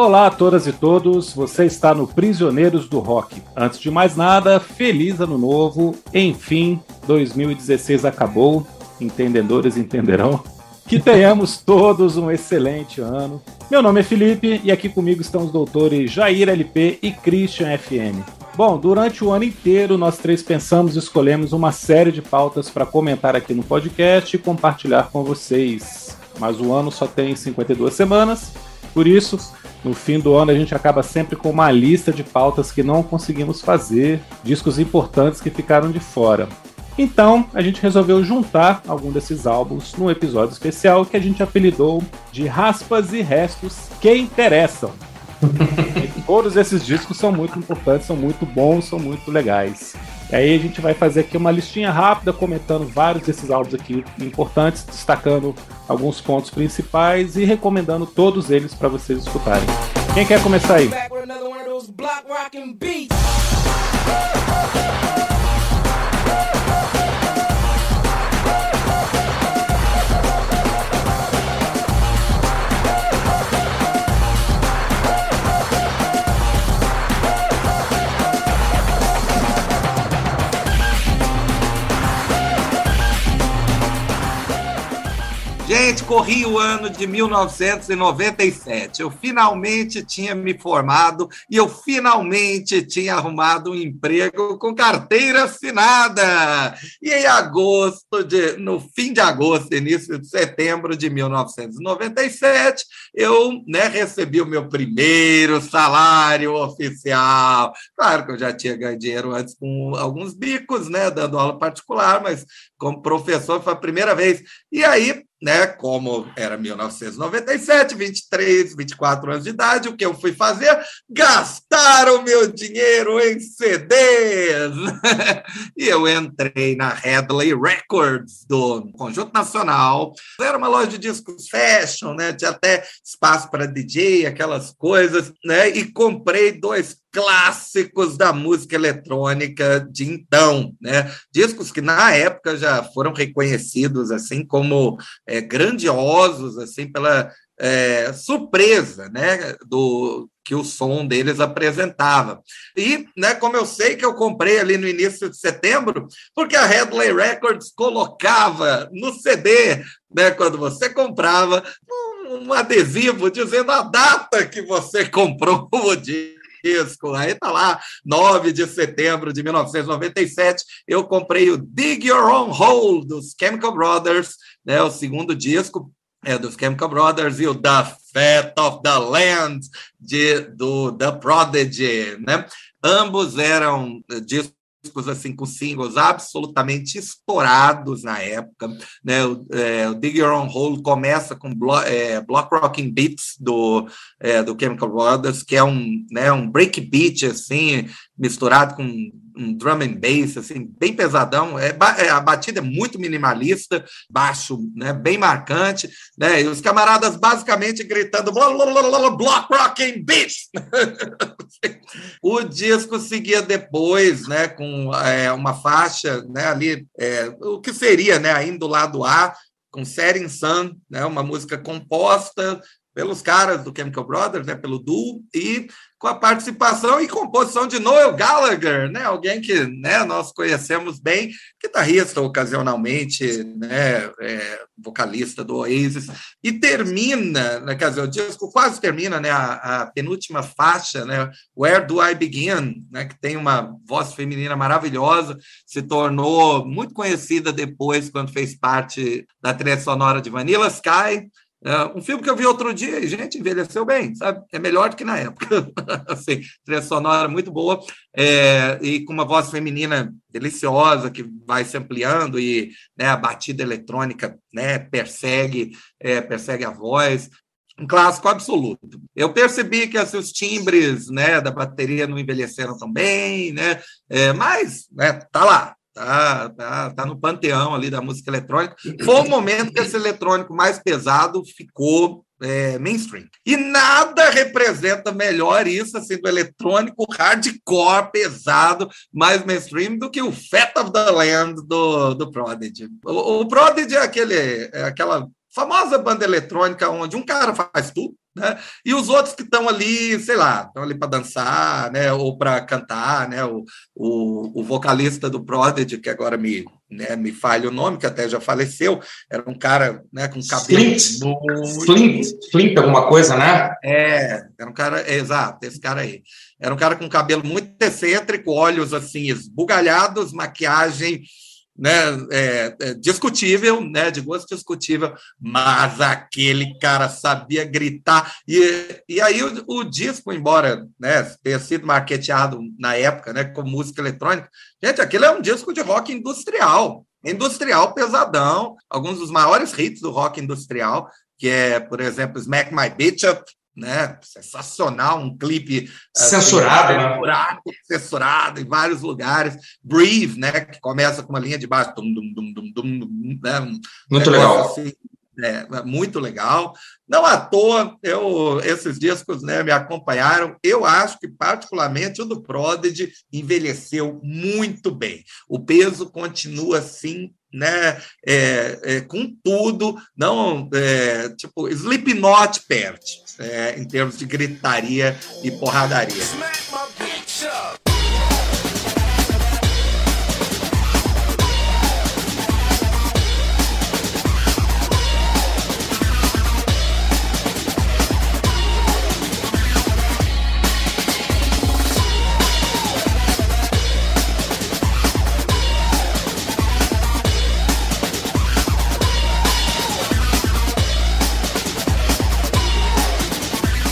Olá a todas e todos, você está no Prisioneiros do Rock. Antes de mais nada, feliz ano novo. Enfim, 2016 acabou, entendedores entenderão. Que tenhamos todos um excelente ano. Meu nome é Felipe e aqui comigo estão os doutores Jair LP e Christian FM. Bom, durante o ano inteiro nós três pensamos e escolhemos uma série de pautas para comentar aqui no podcast e compartilhar com vocês. Mas o ano só tem 52 semanas, por isso, no fim do ano a gente acaba sempre com uma lista de pautas que não conseguimos fazer, discos importantes que ficaram de fora. Então, a gente resolveu juntar algum desses álbuns num episódio especial que a gente apelidou de Raspas e Restos que Interessam. Todos esses discos são muito importantes, são muito bons, são muito legais. E aí a gente vai fazer aqui uma listinha rápida comentando vários desses álbuns aqui importantes, destacando alguns pontos principais e recomendando todos eles para vocês escutarem. Quem quer começar aí? Gente, corri o ano de 1997. Eu finalmente tinha me formado e eu finalmente tinha arrumado um emprego com carteira assinada. E em agosto, de, no fim de agosto, início de setembro de 1997, eu né, recebi o meu primeiro salário oficial. Claro que eu já tinha ganho dinheiro antes com alguns bicos, né, dando aula particular, mas como professor foi a primeira vez. E aí né? Como era 1997, 23, 24 anos de idade, o que eu fui fazer? Gastar o meu dinheiro em CDs. e eu entrei na Headley Records do Conjunto Nacional. Era uma loja de discos fashion, né? Tinha até espaço para DJ, aquelas coisas, né? E comprei dois clássicos da música eletrônica de então, né? Discos que na época já foram reconhecidos assim como é, grandiosos, assim pela é, surpresa, né? Do que o som deles apresentava. E, né, como eu sei que eu comprei ali no início de setembro, porque a Headley Records colocava no CD, né, quando você comprava, um, adesivo dizendo a data que você comprou o disco disco. Aí tá lá, 9 de setembro de 1997, eu comprei o Dig Your Own Hole dos Chemical Brothers, né, o segundo disco é, dos Chemical Brothers e o The Fat of the Land de, do The Prodigy, né? Ambos eram discos discos assim com singles absolutamente estourados na época. Né? O, é, o Dig Your Own Hole começa com Blo é, Block Rocking Beats do, é, do Chemical Brothers, que é um, né, um breakbeat assim, misturado com um drum and bass assim bem pesadão. É, é, a batida é muito minimalista baixo né bem marcante né e os camaradas basicamente gritando block rocking beats o disco seguia depois né com é, uma faixa né ali é, o que seria né ainda do lado A com Setting Sun, né, uma música composta pelos caras do Chemical Brothers, né, pelo duo, e com a participação e composição de Noel Gallagher, né, alguém que né, nós conhecemos bem, guitarrista ocasionalmente, né, é, vocalista do Oasis, e termina, né, quer dizer, o disco quase termina, né, a, a, penúltima faixa, né, Where Do I Begin, né, que tem uma voz feminina maravilhosa, se tornou muito conhecida depois quando fez parte da trilha sonora de Vanilla Sky, é um filme que eu vi outro dia e, gente, envelheceu bem, sabe? É melhor do que na época. assim, trilha sonora muito boa é, e com uma voz feminina deliciosa que vai se ampliando e né, a batida eletrônica né, persegue, é, persegue a voz. Um clássico absoluto. Eu percebi que assim, os timbres né, da bateria não envelheceram tão bem, né? É, mas né, tá lá, Tá, tá, tá no panteão ali da música eletrônica. Foi o momento que esse eletrônico mais pesado ficou é, mainstream. E nada representa melhor isso, assim, do eletrônico hardcore, pesado, mais mainstream, do que o Fat of the Land do, do Prodigy. O, o Prodigy é, aquele, é aquela famosa banda eletrônica onde um cara faz tudo, né? E os outros que estão ali, sei lá, estão ali para dançar, né? Ou para cantar, né? O, o, o, vocalista do Prodigy, que agora me, né, me falha o nome, que até já faleceu, era um cara né, com cabelo. Flint, muito... Flint, Flint, alguma coisa, né? É, era um cara, é, exato, esse cara aí. Era um cara com cabelo muito excêntrico, olhos assim, esbugalhados, maquiagem né, é, é, discutível, né, de gosto discutível, mas aquele cara sabia gritar. E, e aí o, o disco, embora né, tenha sido marketeado na época né, com música eletrônica, gente, aquele é um disco de rock industrial, industrial pesadão, alguns dos maiores hits do rock industrial, que é, por exemplo, Smack My Bitch Up, né? Sensacional, um clipe assim, censurado, assim, né? censurado em vários lugares. Breathe, né? Que começa com uma linha de baixo, dum, dum, dum, dum, dum, né? Um muito legal. Assim, é, muito legal. Não à toa, eu, esses discos né, me acompanharam. Eu acho que, particularmente, o do Prodigy envelheceu muito bem. O peso continua assim né, é, é, com tudo, não é, tipo Slipknot perde é, em termos de gritaria e porradaria.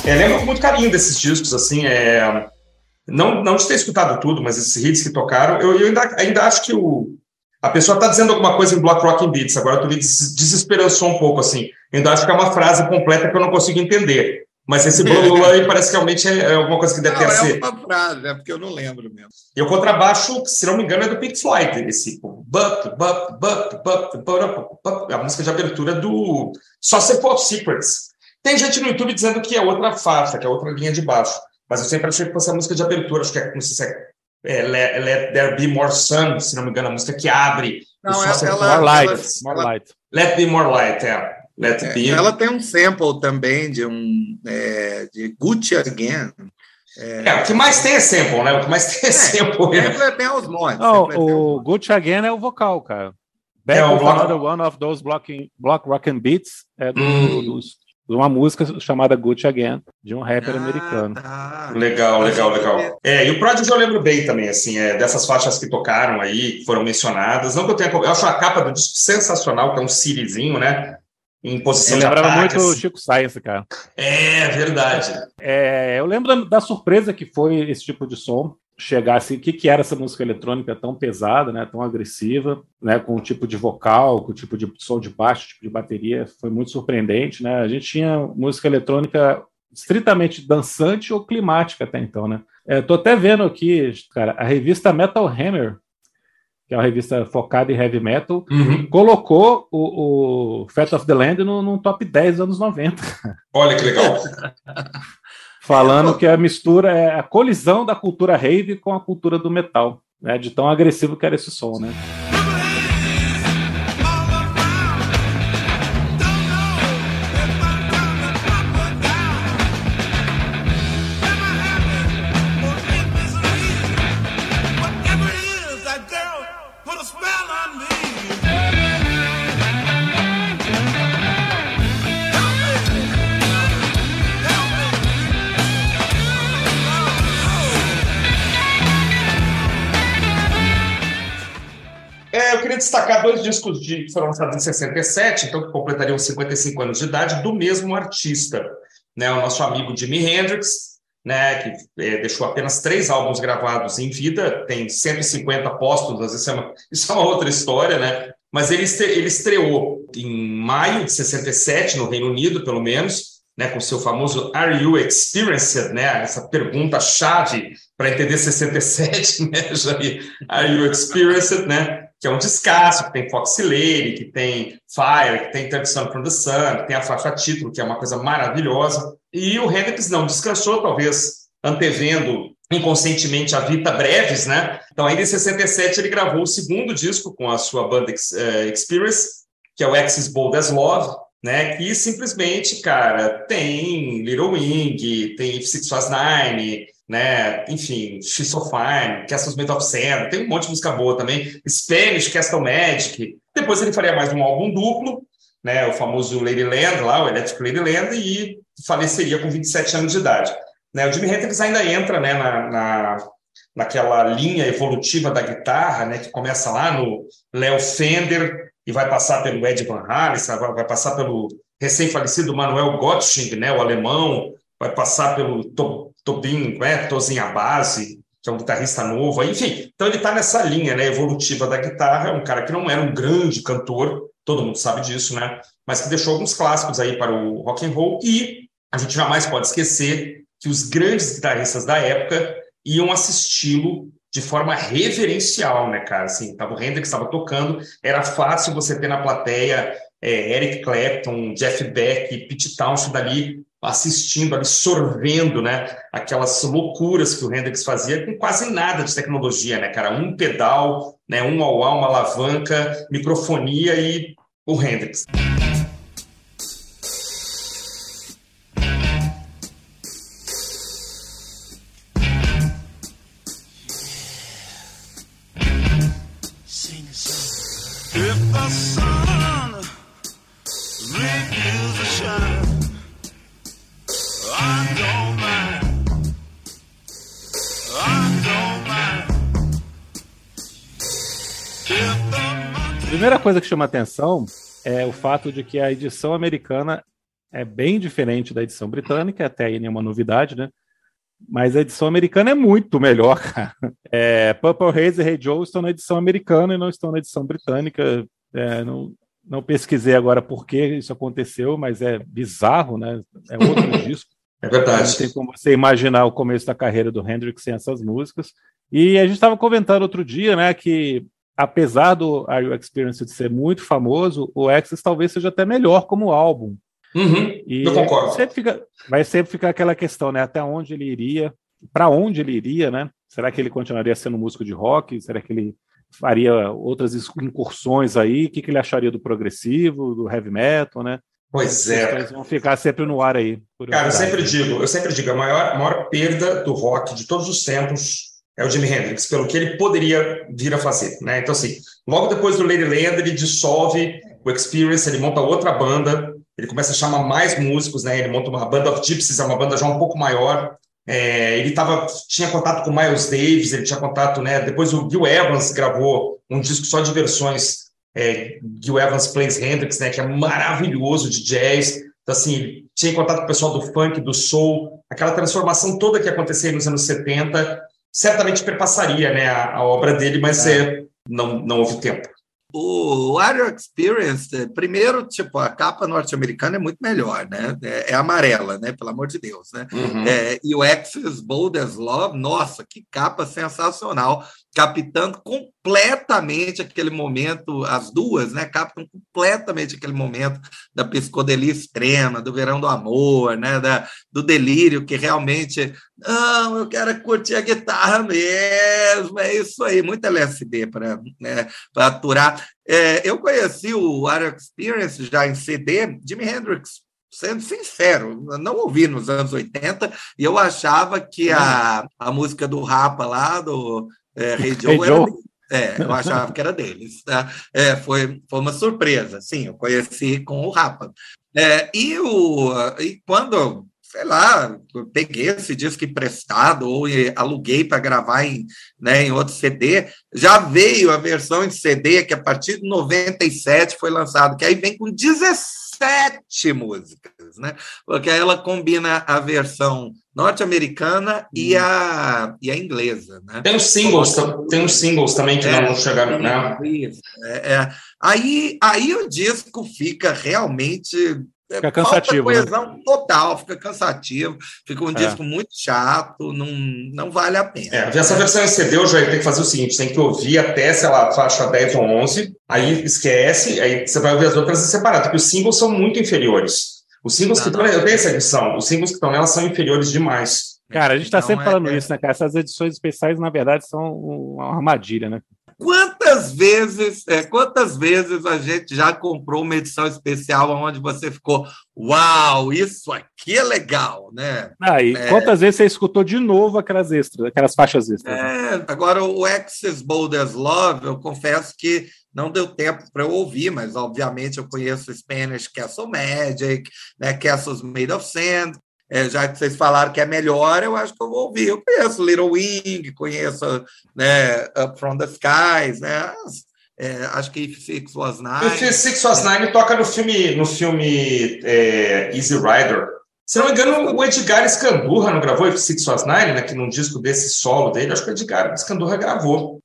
É, lembro com muito carinho desses discos, assim, é, não, não de ter escutado tudo, mas esses hits que tocaram, eu, eu ainda, ainda acho que o, a pessoa está dizendo alguma coisa em Block Rocking Beats, agora tu me desesperançou um pouco, assim, eu ainda acho que é uma frase completa que eu não consigo entender, mas esse blue aí parece que realmente é, é alguma coisa que deve não, ter é ser. Uma frase, é porque eu não lembro mesmo. E o contrabaixo, se não me engano, é do Pink Floyd, esse bup, bup, bup, bup, a música de abertura do Só Se For Secrets. Tem gente no YouTube dizendo que é outra faixa, que é outra linha de baixo. Mas eu sempre achei que fosse a música de abertura, acho que é, não sei se é, é Let, Let, There Be More Sun, se não me engano, a música que abre. Não, ela, ela, more light, ela, more light. Let Be More Light, é. Let é, Be. Ela tem um sample também de um é, de Gucci Again. É, é, o que mais tem é sample, né? O que mais tem é, é sample. Sample tem os montes. Não, o Gucci Again é o vocal, cara. Back é, o block... another one of those blocking, block rock and beats é do, hum. dos uma música chamada Gucci Again, de um rapper ah, americano. Tá. Legal, legal, legal. É, e o Prodigy eu lembro bem também, assim, é, dessas faixas que tocaram aí, que foram mencionadas. Não que eu tenha. Eu acho a capa do disco sensacional, que é um Sirizinho, né? Em posição eu de lembrava ataque, muito o assim. Chico Science, cara. É, verdade. É, eu lembro da surpresa que foi esse tipo de som chegasse o que, que era essa música eletrônica tão pesada, né, tão agressiva, né, com o tipo de vocal, com o tipo de som de baixo, tipo de bateria, foi muito surpreendente, né? A gente tinha música eletrônica estritamente dançante ou climática até então, né? É, tô até vendo aqui, cara, a revista Metal Hammer, que é uma revista focada em heavy metal, uhum. colocou o, o Fat of the Land no, no top 10 dos anos 90. Olha que legal. falando que a mistura é a colisão da cultura rave com a cultura do metal, né? De tão agressivo que era esse som, né? Dois discos de, que foram lançados em 67, então que completariam 55 anos de idade, do mesmo artista. Né, o nosso amigo Jimi Hendrix, né, que é, deixou apenas três álbuns gravados em vida, tem 150 póstumos, isso é uma, isso é uma outra história, né? Mas ele, ele estreou em maio de 67, no Reino Unido, pelo menos, né, com seu famoso Are You Experienced? Né, essa pergunta-chave para entender 67, né, Jair? Are You Experienced? Né? Que é um descasso, que tem Foxy Lady, que tem Fire, que tem Sun from the Sun, que tem a faixa título, que é uma coisa maravilhosa. E o Hendrix não descansou, talvez antevendo inconscientemente a Vita Breves, né? Então, ainda em 67, ele gravou o segundo disco com a sua banda uh, Experience, que é o Axis Bold as Love, né? Que simplesmente, cara, tem Little Wing, tem Six Was Nine, né? Enfim, Fine, Castles of Sand, tem um monte de música boa também. Spanish, Castle Magic. Depois ele faria mais um álbum duplo, né? O famoso Ladyland lá, o Electric Ladyland, e faleceria com 27 anos de idade. Né? O Jimi Hendrix ainda entra né, na, na, naquela linha evolutiva da guitarra, né, que começa lá no Léo Fender e vai passar pelo Ed Van Halen, vai, passar pelo recém-falecido Manuel Gottschild, né, o alemão, vai passar pelo Tobin, né, Tozinha Base, que é um guitarrista novo, enfim. Então ele está nessa linha né, evolutiva da guitarra, é um cara que não era um grande cantor, todo mundo sabe disso, né? Mas que deixou alguns clássicos aí para o rock and roll e a gente jamais pode esquecer que os grandes guitarristas da época iam assisti-lo de forma reverencial, né, cara? Assim, tava o Hendrix estava tocando, era fácil você ter na plateia é, Eric Clapton, Jeff Beck, Pete Townshend ali assistindo, absorvendo, né, aquelas loucuras que o Hendrix fazia com quase nada de tecnologia, né, cara? Um pedal, né, um ao uma alavanca, microfonia e o Hendrix. Coisa que chama atenção é o fato de que a edição americana é bem diferente da edição britânica, até aí nenhuma novidade, né? Mas a edição americana é muito melhor, cara. É, Purple Haze e Hey Joe estão na edição americana e não estão na edição britânica. É, não, não pesquisei agora por que isso aconteceu, mas é bizarro, né? É outro disco. É verdade. Não tem como você imaginar o começo da carreira do Hendrix sem essas músicas. E a gente estava comentando outro dia, né, que apesar do Are You Experience de ser muito famoso, o Access talvez seja até melhor como álbum. Uhum, e eu concordo. Sempre fica, vai sempre ficar aquela questão, né? Até onde ele iria, para onde ele iria, né? Será que ele continuaria sendo músico de rock? Será que ele faria outras incursões aí? O que, que ele acharia do progressivo, do heavy metal, né? Pois é. vão ficar sempre no ar aí. Cara, eu sempre digo, eu sempre digo, a maior, a maior perda do rock de todos os tempos é o Jimi Hendrix, pelo que ele poderia vir a fazer, né? Então, assim, logo depois do Ladyland, ele dissolve o Experience, ele monta outra banda, ele começa a chamar mais músicos, né? Ele monta uma banda of Gypsies, é uma banda já um pouco maior. É, ele tava, tinha contato com Miles Davis, ele tinha contato, né? Depois o Gil Evans gravou um disco só de versões é, Gil Evans Plays Hendrix, né? Que é maravilhoso de jazz. Então, assim, ele tinha contato com o pessoal do funk, do soul, aquela transformação toda que aconteceu nos anos 70 certamente perpassaria né, a, a obra dele, mas é. é. não, não houve tempo. O Are You Experienced, primeiro, tipo, a capa norte-americana é muito melhor, né? É, é, amarela, né? Pelo amor de Deus, né? Uhum. É, e o Axis Bold as Love, nossa, que capa sensacional, captando completamente aquele momento, as duas, né? Captam completamente aquele momento da psicodelia extrema, do verão do amor, né? Da, do delírio que realmente, não, eu quero curtir a guitarra mesmo, é isso aí, muito LSD para né, aturar. É, eu conheci o Art Experience já em CD, Jimi Hendrix sendo sincero, não ouvi nos anos 80 e eu achava que a, a música do Rapa lá, do é, Hey Joe, hey Joe. é, eu achava que era deles. Tá? É, foi, foi uma surpresa, sim, eu conheci com o Rapa. É, e, o, e quando sei lá, peguei esse disco emprestado ou aluguei para gravar em, né, em outro CD, já veio a versão em CD, que a partir de 97 foi lançado, que aí vem com 17 músicas, né? Porque aí ela combina a versão norte-americana hum. e, a, e a inglesa, né? Tem os singles, tem os singles também que é, não chegaram, né? Isso, é, é. Aí, aí o disco fica realmente Fica cansativo. Falta né? coesão né? total, fica cansativo, fica um é. disco muito chato, não, não vale a pena. É, essa versão em CD eu já tenho que fazer o seguinte: tem que ouvir até, sei lá, faixa 10 ou 11, aí esquece, aí você vai ouvir as outras separadas, porque os singles são muito inferiores. Os singles não, que estão. Eu tenho essa edição, os singles que estão nela são inferiores demais. Cara, a gente está então, sempre é, falando é... isso, né, cara? Essas edições especiais, na verdade, são uma armadilha, né? Quantas vezes, é, quantas vezes a gente já comprou uma edição especial onde você ficou, uau, isso aqui é legal, né? Ah, e é... quantas vezes você escutou de novo aquelas extras, aquelas faixas extras? É, agora o Access Bold as Love, eu confesso que não deu tempo para eu ouvir, mas obviamente eu conheço Spanish Castle Magic, né, Castles Made of Sand, é, já que vocês falaram que é melhor, eu acho que eu vou ouvir. Eu conheço Little Wing, conheço né, Up From the Skies, né? É, acho que If Six Was Nine. If Six Was Nine toca no filme, no filme é, Easy Rider. Se não me engano, o Edgar Escandurra não gravou If Six Was Nine, né, que num disco desse solo dele, acho que o Edgar Escandurra gravou.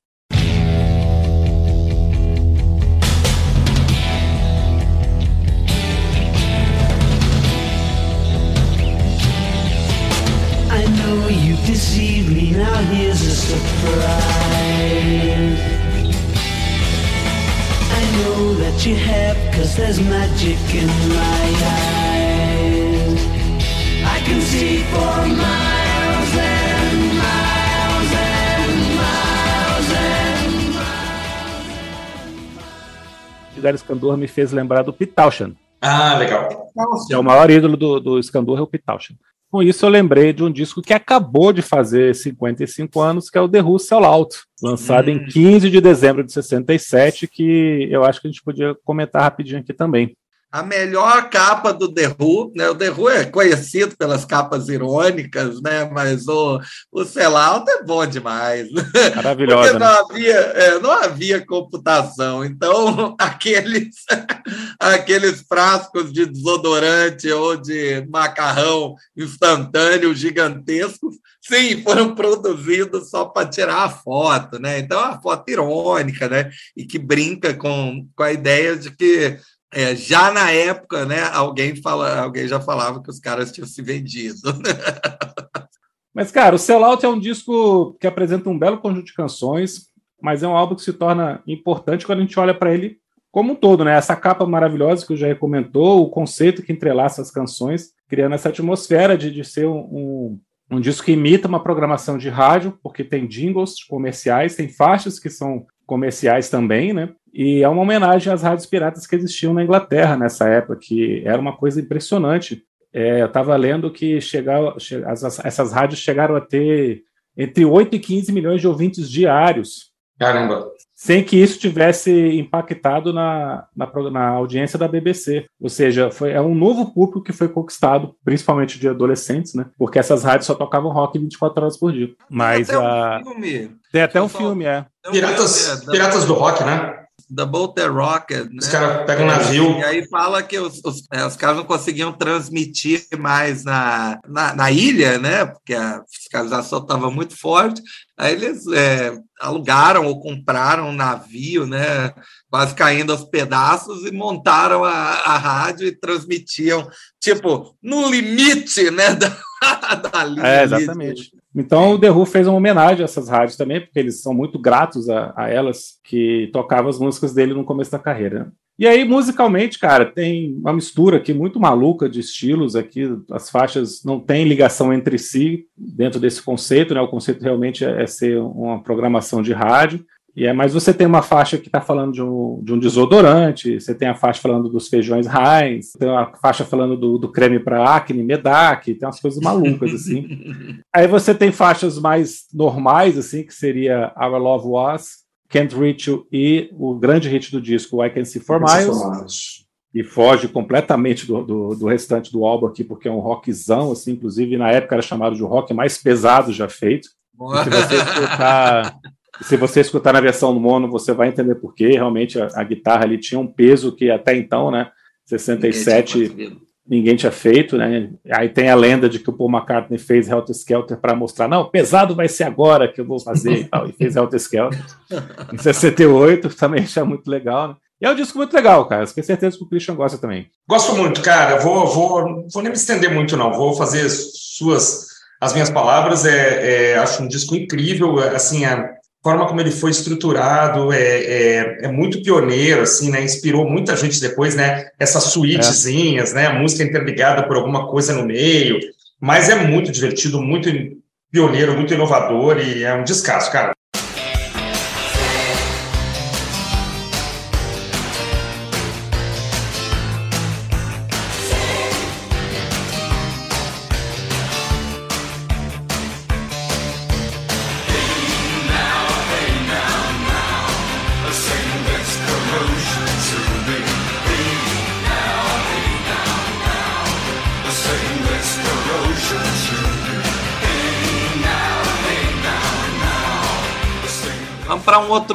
Edgar Escandor me fez lembrar do Pitauchan. Ah, legal. É o maior ídolo do, do Escandor é o Pitauchan. Com isso, eu lembrei de um disco que acabou de fazer 55 anos, que é o The Who Out, lançado hum. em 15 de dezembro de 67, que eu acho que a gente podia comentar rapidinho aqui também a melhor capa do The Who, né? O The Who é conhecido pelas capas irônicas, né? Mas o, o Sellout é bom demais. Maravilhosa. Porque não, né? havia, é, não havia computação. Então, aqueles, aqueles frascos de desodorante ou de macarrão instantâneo gigantescos, sim, foram produzidos só para tirar a foto, né? Então, é uma foto irônica, né? E que brinca com, com a ideia de que é, já na época, né, alguém, fala, alguém já falava que os caras tinham se vendido. mas, cara, o Sellout é um disco que apresenta um belo conjunto de canções, mas é um álbum que se torna importante quando a gente olha para ele como um todo, né? Essa capa maravilhosa que o Jair comentou, o conceito que entrelaça as canções, criando essa atmosfera de, de ser um, um, um disco que imita uma programação de rádio, porque tem jingles comerciais, tem faixas que são comerciais também, né? E é uma homenagem às rádios piratas que existiam na Inglaterra nessa época, que era uma coisa impressionante. É, eu estava lendo que chegar, as, essas rádios chegaram a ter entre 8 e 15 milhões de ouvintes diários. Caramba! Sem que isso tivesse impactado na, na, na audiência da BBC. Ou seja, foi, é um novo público que foi conquistado, principalmente de adolescentes, né? Porque essas rádios só tocavam rock 24 horas por dia. Mas tem até um filme. Tem até um filme, é. Piratas, Piratas do Rock, né? Da Bolter Rocket. Né? Os caras pegam um navio. E aí fala que os, os, é, os caras não conseguiam transmitir mais na, na, na ilha, né? Porque a fiscalização estava muito forte. Aí eles é, alugaram ou compraram um navio, né? Quase caindo aos pedaços e montaram a, a rádio e transmitiam, tipo, no limite, né? Da, da linha. É, exatamente. Então o The Who fez uma homenagem a essas rádios também, porque eles são muito gratos a, a elas que tocavam as músicas dele no começo da carreira. E aí, musicalmente, cara, tem uma mistura aqui muito maluca de estilos aqui. As faixas não têm ligação entre si dentro desse conceito, né? O conceito realmente é, é ser uma programação de rádio. E é, mas você tem uma faixa que está falando de um, de um, desodorante, você tem a faixa falando dos feijões Heinz, tem uma faixa falando do, do creme para acne, Medac, tem umas coisas malucas assim. Aí você tem faixas mais normais assim, que seria Our Love Was, Can't Reach You e o grande hit do disco I Can See For Miles. E foge completamente do, do, do, restante do álbum aqui, porque é um rockzão, assim, inclusive na época era chamado de rock mais pesado já feito. Se você escutar se você escutar na versão mono, você vai entender por quê. Realmente a, a guitarra ali tinha um peso que até então, né, 67, ninguém tinha, ninguém tinha feito, né? Aí tem a lenda de que o Paul McCartney fez Helter Skelter para mostrar, não, pesado vai ser agora que eu vou fazer e tal. E fez Helter Skelter em 68, também achei muito legal, né? E é um disco muito legal, cara. Tenho certeza que o Christian gosta também. Gosto muito, cara. Vou, vou, vou nem me estender muito, não. Vou fazer suas as minhas palavras. É, é acho um disco incrível. Assim, é, forma como ele foi estruturado é, é, é, muito pioneiro, assim, né? Inspirou muita gente depois, né? Essas suítezinhas, é. né? Música interligada por alguma coisa no meio. Mas é muito divertido, muito pioneiro, muito inovador e é um descasso, cara.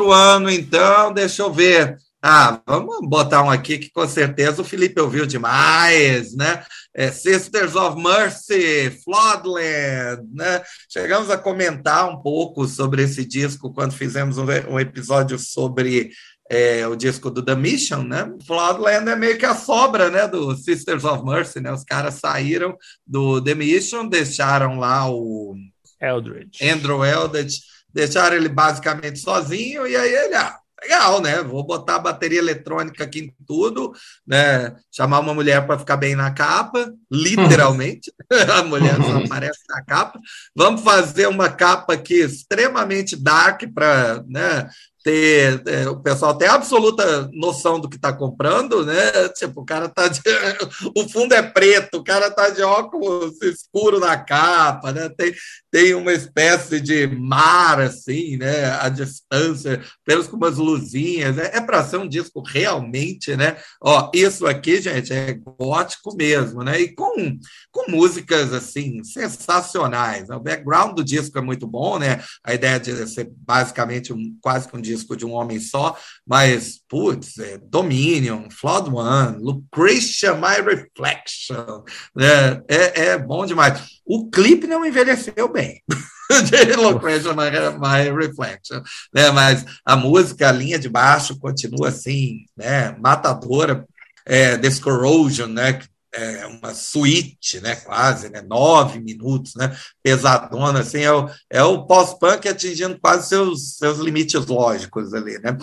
Um ano, então, deixa eu ver. Ah, vamos botar um aqui que com certeza o Felipe ouviu demais, né? É Sisters of Mercy, Floodland, né? Chegamos a comentar um pouco sobre esse disco quando fizemos um, episódio sobre é, o disco do The Mission, né? Floodland é meio que a sobra, né, do Sisters of Mercy, né? Os caras saíram do The Mission, deixaram lá o Eldridge. Andrew Eldridge, deixaram ele basicamente sozinho e aí ele, ah, legal, né? Vou botar bateria eletrônica aqui em tudo, né? Chamar uma mulher para ficar bem na capa, literalmente. a mulher só aparece na capa. Vamos fazer uma capa aqui extremamente dark para, né? Ter é, o pessoal tem absoluta noção do que está comprando, né? Tipo, o cara tá de, o fundo é preto, o cara tá de óculos escuro na capa, né? Tem, tem uma espécie de mar assim, né? A distância, pelos com umas luzinhas, né? é para ser um disco realmente, né? Ó, isso aqui, gente, é gótico mesmo, né? E com, com músicas assim sensacionais. O background do disco é muito bom, né? A ideia de ser basicamente um quase que um disco de um homem só, mas, putz, é Dominion, Flood One, Lucretia, My Reflection, né? é, é bom demais. O clipe não envelheceu bem. de Lucretia, My, My Reflection, né? mas a música, a linha de baixo continua assim, né? matadora, é, Discorrosion, né? É, uma suíte, né, quase, né, nove minutos, né, pesadona, assim, é o, é o pós-punk atingindo quase seus, seus limites lógicos ali, né.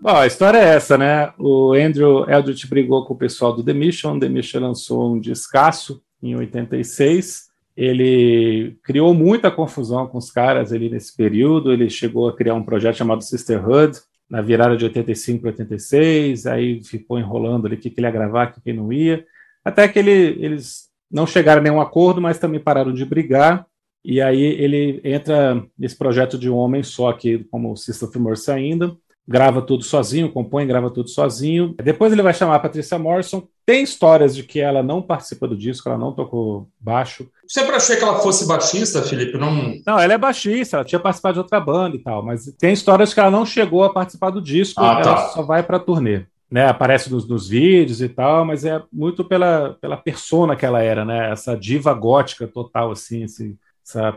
Bom, a história é essa, né, o Andrew Eldritch brigou com o pessoal do The Mission, The Mission lançou um descasso em 86, ele criou muita confusão com os caras ali nesse período, ele chegou a criar um projeto chamado Sisterhood, na virada de 85 para 86, aí ficou enrolando ali o que, que ele ia gravar, o que, que não ia, até que ele, eles não chegaram a nenhum acordo, mas também pararam de brigar. E aí ele entra nesse projeto de um homem só aqui, como Sister of Mercy ainda, grava tudo sozinho, compõe, grava tudo sozinho. Depois ele vai chamar a Patrícia Morrison. Tem histórias de que ela não participa do disco, ela não tocou baixo. Sempre achei que ela fosse baixista, Felipe? Não, não ela é baixista, ela tinha participado de outra banda e tal, mas tem histórias que ela não chegou a participar do disco, ah, ela tá. só vai para turnê né, aparece nos, nos, vídeos e tal, mas é muito pela, pela persona que ela era, né, essa diva gótica total, assim, esse,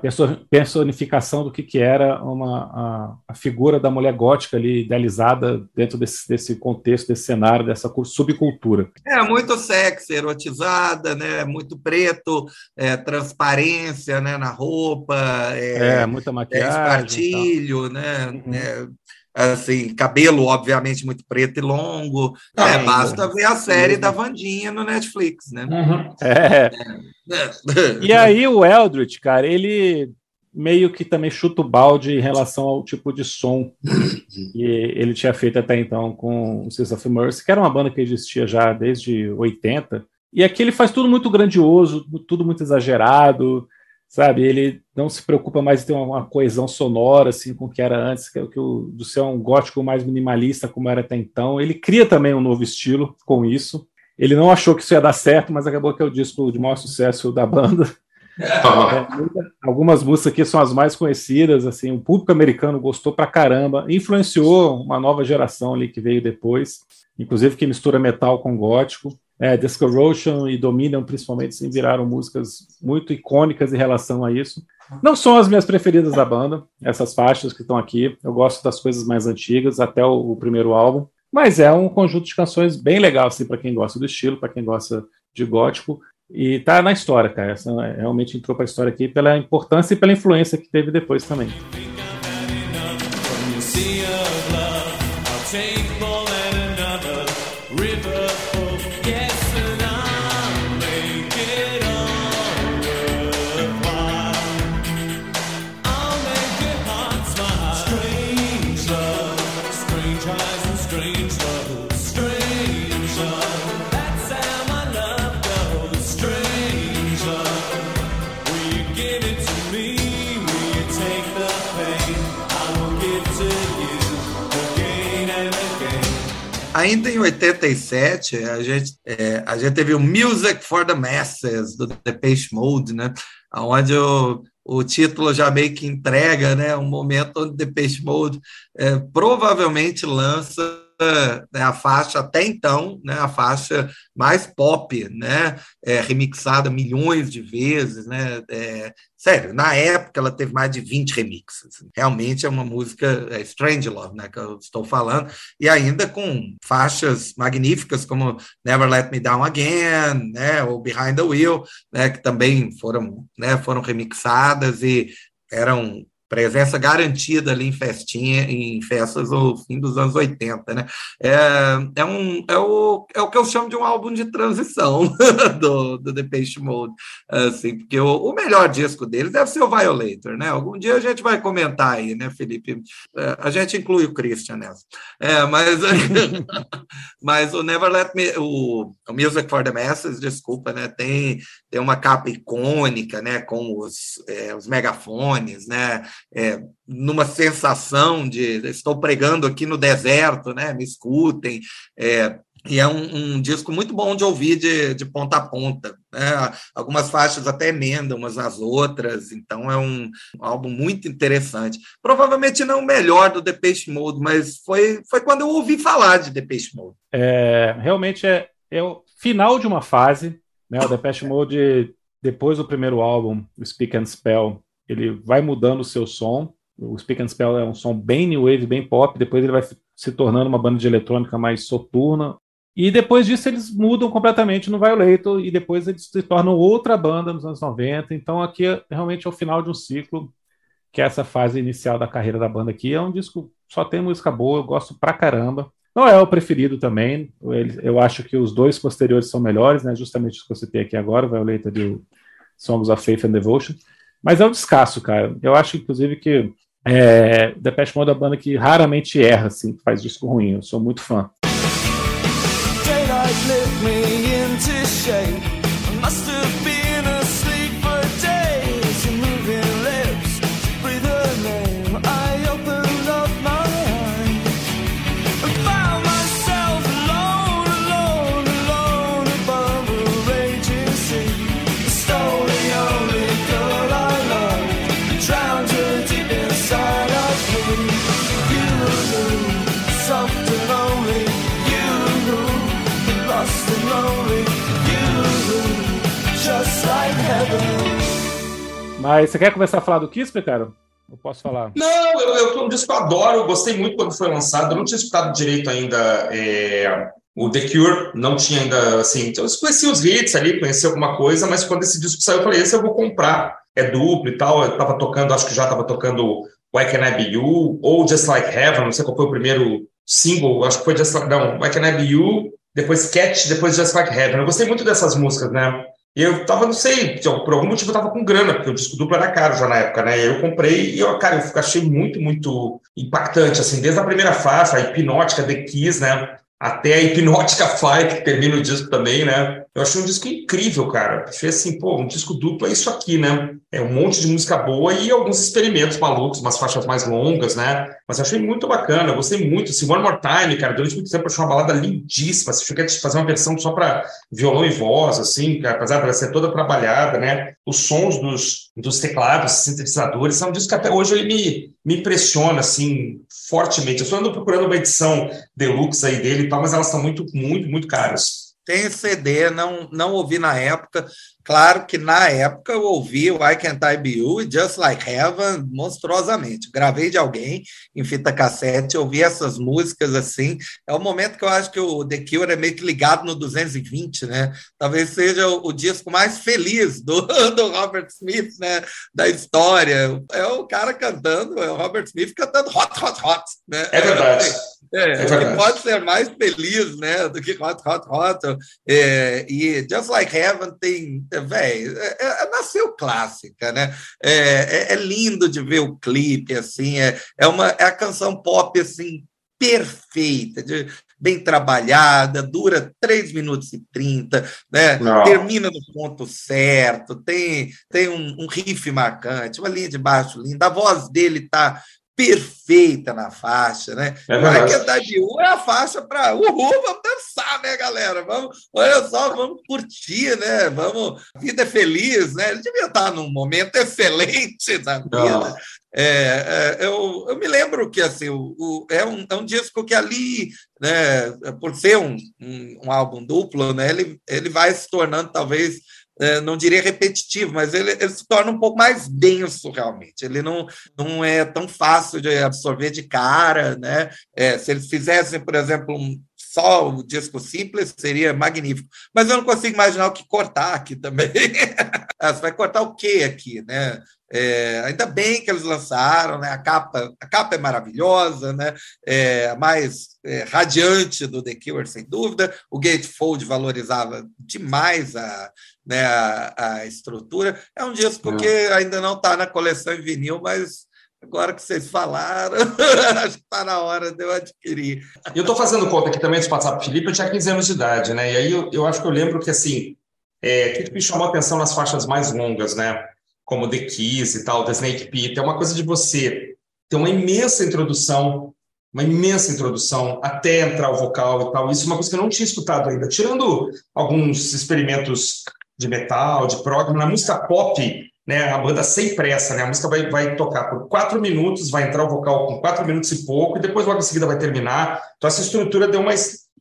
essa personificação do que, que era uma, a, a, figura da mulher gótica ali idealizada dentro desse, desse contexto, desse cenário, dessa subcultura. É muito sexy, erotizada, né? Muito preto, é, transparência, né? Na roupa, é, é muita maquiagem, é, espartilho, né? Uhum. Assim, cabelo, obviamente, muito preto e longo. Ah, é, basta ver a série da Vandinha no Netflix, né? Uhum. É. é. E aí o Eldritch, cara, ele meio que também chuta o balde em relação ao tipo de som que ele tinha feito até então com o Six of Mercy, que era uma banda que existia já desde 80. E aqui ele faz tudo muito grandioso, tudo muito exagerado, sabe? Ele não se preocupa mais em ter uma, coesão sonora assim com o que era antes, que, é que o do ser um gótico mais minimalista como era até então. Ele cria também um novo estilo com isso. Ele não achou que isso ia dar certo, mas acabou que é o disco de maior sucesso da banda. É, algumas músicas aqui são as mais conhecidas, assim, o público americano gostou pra caramba, influenciou uma nova geração ali que veio depois, inclusive que mistura metal com gótico. É, e Dominion, principalmente, sim, viraram músicas muito icônicas em relação a isso. Não são as minhas preferidas da banda, essas faixas que estão aqui. Eu gosto das coisas mais antigas, até o, o primeiro álbum. Mas é um conjunto de canções bem legal, assim, para quem gosta do estilo, para quem gosta de gótico. E tá na história, cara. Essa realmente entrou para a história aqui pela importância e pela influência que teve depois também. Ainda em 87, a gente, é, a gente teve o Music for the Masses, do Depeche Mode, né? onde o, o título já meio que entrega, né? Um momento onde Depeche Mode é, provavelmente lança né, a faixa até então, né, a faixa mais pop, né, é, remixada milhões de vezes, né, é, sério, na época ela teve mais de 20 remixes, realmente é uma música é, Strange Love, né, que eu estou falando, e ainda com faixas magníficas como Never Let Me Down Again, né, ou Behind the Wheel, né, que também foram, né, foram remixadas e eram presença garantida ali em festinha, em festas ou fim dos anos 80, né? É, é, um, é, o, é o que eu chamo de um álbum de transição do, do Depeche Mode, assim, porque o, o, melhor disco deles deve ser o Violator, né? Algum dia a gente vai comentar aí, né, Felipe? É, a gente inclui o Christian nessa. É, mas, mas o Never Let Me, o, o Music for the Masses, desculpa, né? Tem, tem uma capa icônica, né? Com os, é, os megafones, né? É, numa sensação de estou pregando aqui no deserto, né? Me escutem. É, e é um, um, disco muito bom de ouvir de, de ponta a ponta. Né? Algumas faixas até emendam umas nas outras, então é um, um álbum muito interessante. Provavelmente não o melhor do Depeche Mode, mas foi, foi quando eu ouvi falar de Depeche Mode. É, realmente é, é o final de uma fase. Né? O Depeche Mode, depois do primeiro álbum, Speak and Spell, ele vai mudando o seu som. O Speak and Spell é um som bem new wave, bem pop. Depois ele vai se tornando uma banda de eletrônica mais soturna. E depois disso eles mudam completamente no Violator e depois eles se tornam outra banda nos anos 90. Então aqui é realmente é o final de um ciclo, que é essa fase inicial da carreira da banda aqui. É um disco só tem música boa, eu gosto pra caramba. Não é o preferido também. Eu acho que os dois posteriores são melhores, né? Justamente os que eu citei aqui agora, o Violator e o Songs of Faith and Devotion. Mas é um descasso, cara. Eu acho, inclusive, que é, Depeche Mode é uma banda que raramente erra, assim, faz disco ruim. Eu sou muito fã. Mas você quer começar a falar do Kisper, cara? Eu posso falar? Não, eu, eu, um disco que eu adoro, eu gostei muito quando foi lançado. Eu não tinha escutado direito ainda é, o The Cure, não tinha ainda, assim. Eu conheci os hits ali, conheci alguma coisa, mas quando esse disco saiu, eu falei: esse eu vou comprar. É duplo e tal. Eu tava tocando, acho que já tava tocando Why Can I Be You, ou Just Like Heaven, não sei qual foi o primeiro single, acho que foi Just Like. Não, Why Can I Be You, depois Catch, depois Just Like Heaven. Eu gostei muito dessas músicas, né? E eu tava, não sei, por algum motivo eu tava com grana, porque o disco duplo era caro já na época, né? Eu comprei e, eu, cara, eu achei muito, muito impactante, assim, desde a primeira faixa, a hipnótica, The Kiss, né? Até a hipnótica Fight, que termina o disco também, né? Eu achei um disco incrível, cara. Achei assim, pô, um disco duplo é isso aqui, né? É um monte de música boa e alguns experimentos malucos, umas faixas mais longas, né? Mas achei muito bacana, gostei muito. Assim, One More Time, cara, durante muito tempo eu achei uma balada lindíssima. Se eu fazer uma versão só para violão e voz, assim, cara, apesar dela ser toda trabalhada, né? Os sons dos, dos teclados, sintetizadores, é um disco que até hoje ele me, me impressiona, assim, fortemente. Eu só ando procurando uma edição deluxe aí dele e tal, mas elas estão muito, muito, muito caras. Tem CD, não, não ouvi na época. Claro que na época eu ouvi o I Can't I Be You e Just Like Heaven monstruosamente. Gravei de alguém em fita cassete, ouvi essas músicas assim. É o momento que eu acho que o The Cure é meio que ligado no 220, né? Talvez seja o, o disco mais feliz do, do Robert Smith, né? Da história. É o cara cantando, é o Robert Smith cantando Hot, Hot, Hot. Né? É verdade. É, é pode ser mais feliz, né, do que Hot, Hot, Hot. É, e Just Like Heaven tem, velho, é, é, nasceu clássica, né? É, é, é, lindo de ver o clipe, assim, é, é, uma, é a canção pop, assim, perfeita, de, bem trabalhada, dura 3 minutos e 30, né? termina no ponto certo, tem, tem um, um riff marcante, uma linha de baixo linda, a voz dele tá perfeita na faixa, né? É Vai que a é a faixa para uhul, vamos dançar, né, galera? Vamos, olha só, vamos curtir, né? Vamos, a vida é feliz, né? Ele devia estar num momento excelente da vida. É, é, eu, eu me lembro que assim, o, o, é, um, é um disco que ali, né, por ser um, um, um álbum duplo, né, ele, ele vai se tornando talvez é, não diria repetitivo, mas ele, ele, se torna um pouco mais denso realmente. Ele não, não é tão fácil de absorver de cara, né? É, se eles fizessem, por exemplo, um, só o disco simples, seria magnífico. Mas eu não consigo imaginar o que cortar aqui também. Ah, você vai cortar o quê aqui, né? É, ainda bem que eles lançaram, né? A capa, a capa é maravilhosa, né? É, mais é, radiante do The Cure, sem dúvida. O Gatefold valorizava demais a, né, a, a estrutura. É um disco que ainda não está na coleção em vinil, mas agora que vocês falaram, acho que está na hora de eu adquirir. Eu estou fazendo conta aqui também de passar para o Felipe, eu tinha 15 anos de idade, né? E aí eu, eu acho que eu lembro que assim, é, o que me chamou a atenção nas faixas mais longas, né? Como The Kiss e tal, The Snake Pit, é uma coisa de você ter uma imensa introdução uma imensa introdução até entrar o vocal e tal. Isso é uma coisa que eu não tinha escutado ainda. Tirando alguns experimentos de metal, de prog, na música pop, né, a banda sem pressa, né, a música vai, vai tocar por quatro minutos, vai entrar o vocal com quatro minutos e pouco, e depois logo em seguida vai terminar. Então essa estrutura deu uma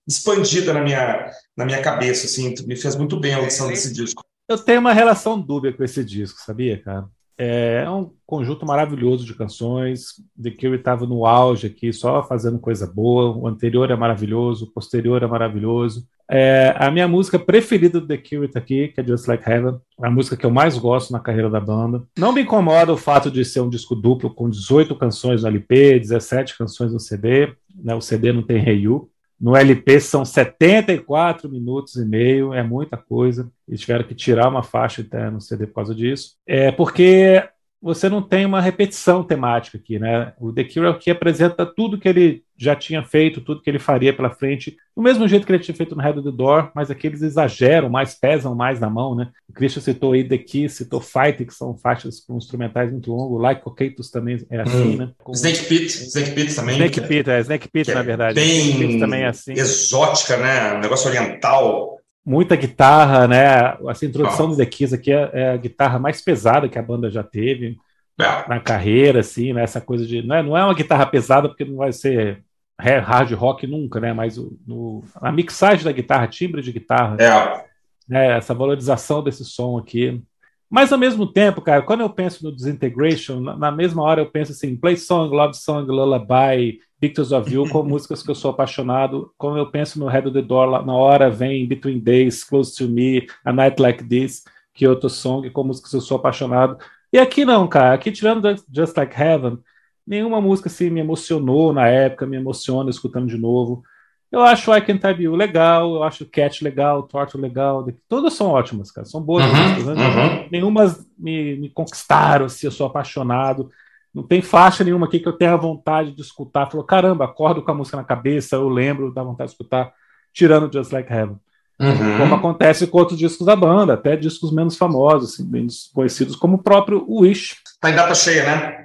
expandida na minha, na minha cabeça, assim, me fez muito bem a audição é, desse disco. Eu tenho uma relação dúbia com esse disco, sabia, cara? É um conjunto maravilhoso de canções. The Cure estava no auge aqui, só fazendo coisa boa. O anterior é maravilhoso, o posterior é maravilhoso. É, a minha música preferida do The Cure está aqui, que é Just Like Heaven, a música que eu mais gosto na carreira da banda. Não me incomoda o fato de ser um disco duplo com 18 canções no LP, 17 canções no CD. Né, o CD não tem Hey You. No LP são 74 minutos e meio, é muita coisa. Eles tiveram que tirar uma faixa até no CD por causa disso. É porque você não tem uma repetição temática aqui, né? O The Cure aqui apresenta tudo que ele já tinha feito, tudo que ele faria pela frente, do mesmo jeito que ele tinha feito no Head of the Door, mas aqui eles exageram mais, pesam mais na mão, né? O Christian citou aí The Kiss, citou Fight, que são faixas com instrumentais muito longos, Like Cocatus também é assim, hum. né? Com... Snake Pit, Snake Pit também. Snake Pit, é, Snake Pit, na verdade. É bem também é assim. exótica, né? Um negócio oriental muita guitarra, né? Essa introdução ah. do The Kiss aqui é, é, a guitarra mais pesada que a banda já teve é. na carreira, assim, né? Essa coisa de. Não é, não é uma guitarra pesada, porque não vai ser hard rock nunca, né? Mas o, no, a mixagem da guitarra, timbre de guitarra, é. né? essa valorização desse som aqui. Mas ao mesmo tempo, cara, quando eu penso no Disintegration, na, na mesma hora eu penso assim, Play Song, Love Song, Lullaby, Pictures of You, com músicas que eu sou apaixonado. Como eu penso no Head of the Door, na hora vem Between Days, Close to Me, A Night Like This, Kyoto Song, com músicas que eu sou apaixonado. E aqui não, cara. Aqui, tirando Just Like Heaven, nenhuma música assim me emocionou na época, me emociona escutando de novo. Eu acho I Can Type You legal, eu acho Cat legal, Torto legal, todas são ótimas, cara, são boas uhum, músicas, né? uhum. Nenhumas me, me conquistaram, se assim, eu sou apaixonado. Não tem faixa nenhuma aqui que eu tenha vontade de escutar. Falou, caramba, acordo com a música na cabeça, eu lembro, dá vontade de escutar, tirando Just Like Heaven. Uhum. Como acontece com outros discos da banda, até discos menos famosos, assim, menos conhecidos, como o próprio Wish. Tá em data cheia, né?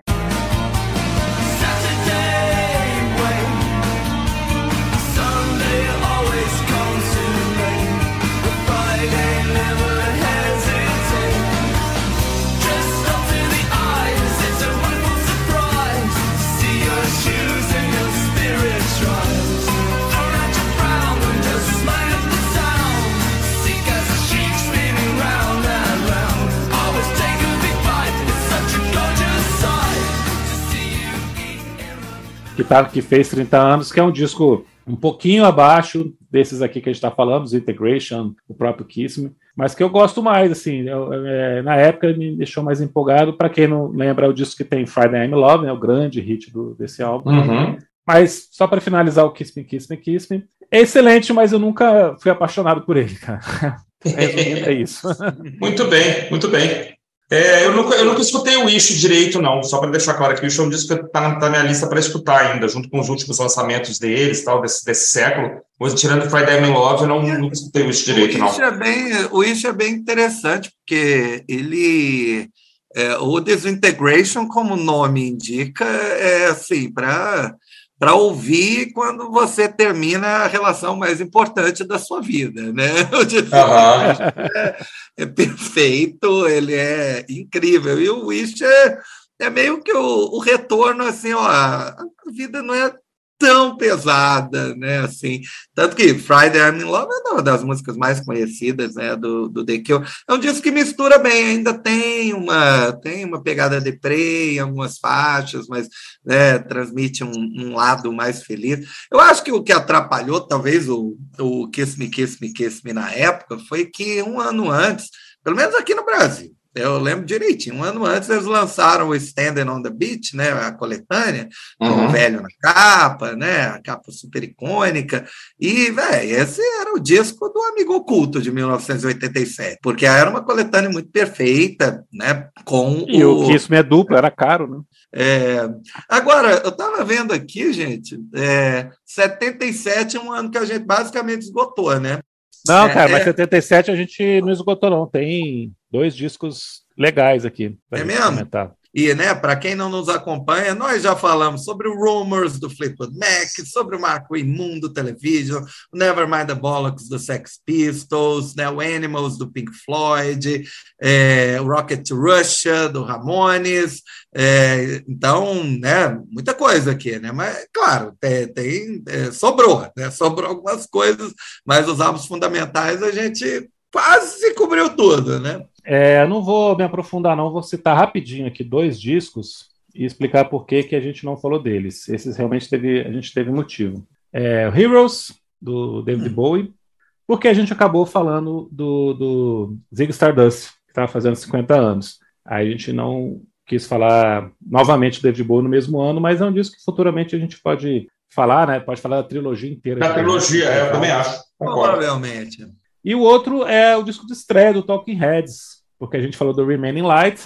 Que, tá, que fez 30 anos, que é um disco um pouquinho abaixo desses aqui que a gente está falando, os Integration, o próprio Kiss Me, mas que eu gosto mais, assim, eu, é, na época me deixou mais empolgado, para quem não lembra, é o disco que tem Friday I'm Love, né, o grande hit do, desse álbum. Uhum. Mas só para finalizar o Kiss Me, Kiss Me, Kiss Me, é excelente, mas eu nunca fui apaixonado por ele, cara. Resumindo, é isso. muito bem, muito bem. É, eu, nunca, eu nunca escutei o Wish direito, não. Só para deixar claro que o Wish é um disco que está na, tá na, minha lista para escutar ainda, junto com os últimos lançamentos deles, tal, desse, desse século. Mas tirando Friday I'm in Love, eu não, nunca escutei o Wish direito, o Wish não. É bem, o Wish é bem interessante, porque ele é, o Disintegration, como o nome indica, é assim, para para ouvir quando você termina a relação mais importante da sua vida, né? Uhum. É, é, perfeito, ele é incrível. E o Wish é, é meio que o, o retorno, assim, ó, a vida não é tão pesada, né? Assim, tanto que Friday I'm in Love é uma das músicas mais conhecidas, né? Do, do The Cure. É um disco que mistura bem, ainda tem uma tem uma pegada de prey em algumas faixas, mas né, transmite um, um, lado mais feliz. Eu acho que o que atrapalhou, talvez o, o Kiss Me, Kiss Me, Kiss Me na época, foi que um ano antes, pelo menos aqui no Brasil, eu lembro direitinho. Um ano antes eles lançaram o Standing on the Beach, né, a coletânea, com uhum. o velho na capa, né, a capa super icônica. E, velho, esse era o disco do Amigo Oculto de 1987, porque era uma coletânea muito perfeita, né, com e o... que isso é duplo, era caro, né? É... Agora, eu estava vendo aqui, gente, é... 77 é um ano que a gente basicamente esgotou, né? Não, cara, é, mas 77 é. a gente não esgotou, não. Tem dois discos legais aqui. É mesmo? Comentar. E, né, para quem não nos acompanha, nós já falamos sobre o Rumors do Fleetwood Mac, sobre o Marco Imundo Television, o Nevermind the Bollocks do Sex Pistols, né, o Animals do Pink Floyd, é, o Rocket Russia do Ramones. É, então, né, muita coisa aqui, né? Mas, claro, tem, tem é, sobrou, né? Sobrou algumas coisas, mas os álbuns fundamentais a gente quase cobriu tudo, né? É, não vou me aprofundar, não. Vou citar rapidinho aqui dois discos e explicar por que, que a gente não falou deles. Esses realmente teve, a gente teve motivo. É, Heroes, do David hum. Bowie, porque a gente acabou falando do, do Zig Stardust, que estava fazendo 50 anos. Aí a gente não quis falar novamente do David Bowie no mesmo ano, mas é um disco que futuramente a gente pode falar, né? Pode falar da trilogia inteira. Da trilogia, é, eu também acho. Provavelmente. E o outro é o disco de estreia do Talking Heads, porque a gente falou do Remaining Light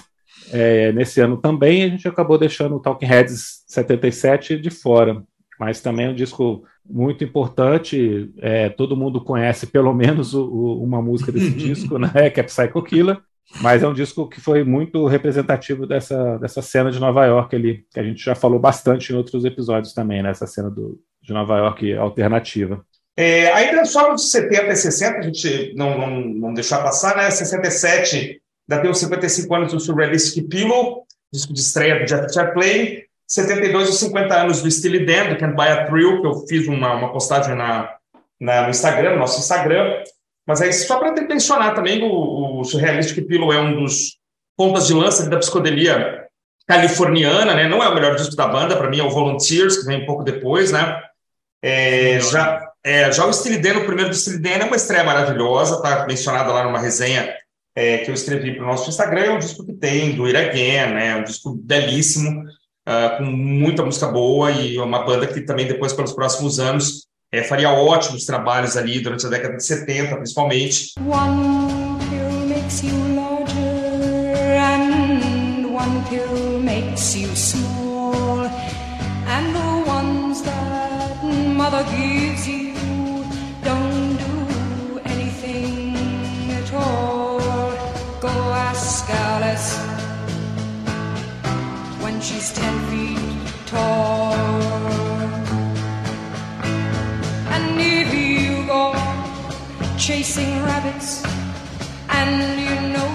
é, nesse ano também, a gente acabou deixando o Talking Heads 77 de fora. Mas também é um disco muito importante, é, todo mundo conhece pelo menos o, o, uma música desse disco, né, que é Psycho Killer, mas é um disco que foi muito representativo dessa, dessa cena de Nova York ali, que a gente já falou bastante em outros episódios também, né, essa cena do, de Nova York alternativa. É, ainda só nos 70 e 60, a gente não, não, não deixar passar, né? 67, ainda tem os 55 anos do Surrealistic Pillow, disco de estreia do Jeff Chaplin. 72, os 50 anos do Steely Dan, do Can't Buy a Thrill, que eu fiz uma, uma postagem na, na, no Instagram, no nosso Instagram. Mas aí, só para mencionar também, o, o Surrealistic Pillow é um dos pontas de lança da psicodelia californiana, né? Não é o melhor disco da banda, para mim é o Volunteers, que vem um pouco depois, né? É, já, é, já o Dan, o primeiro do Dan, é uma estreia maravilhosa, tá mencionada lá numa resenha é, que eu escrevi para o nosso Instagram, é um disco que tem do Again, né, um disco belíssimo, uh, com muita música boa e uma banda que também depois, pelos próximos anos, é, faria ótimos trabalhos ali durante a década de 70, principalmente. One pill makes you larger and one pill makes you small and the ones that mother gives you when she's ten feet tall. And if you go chasing rabbits and you know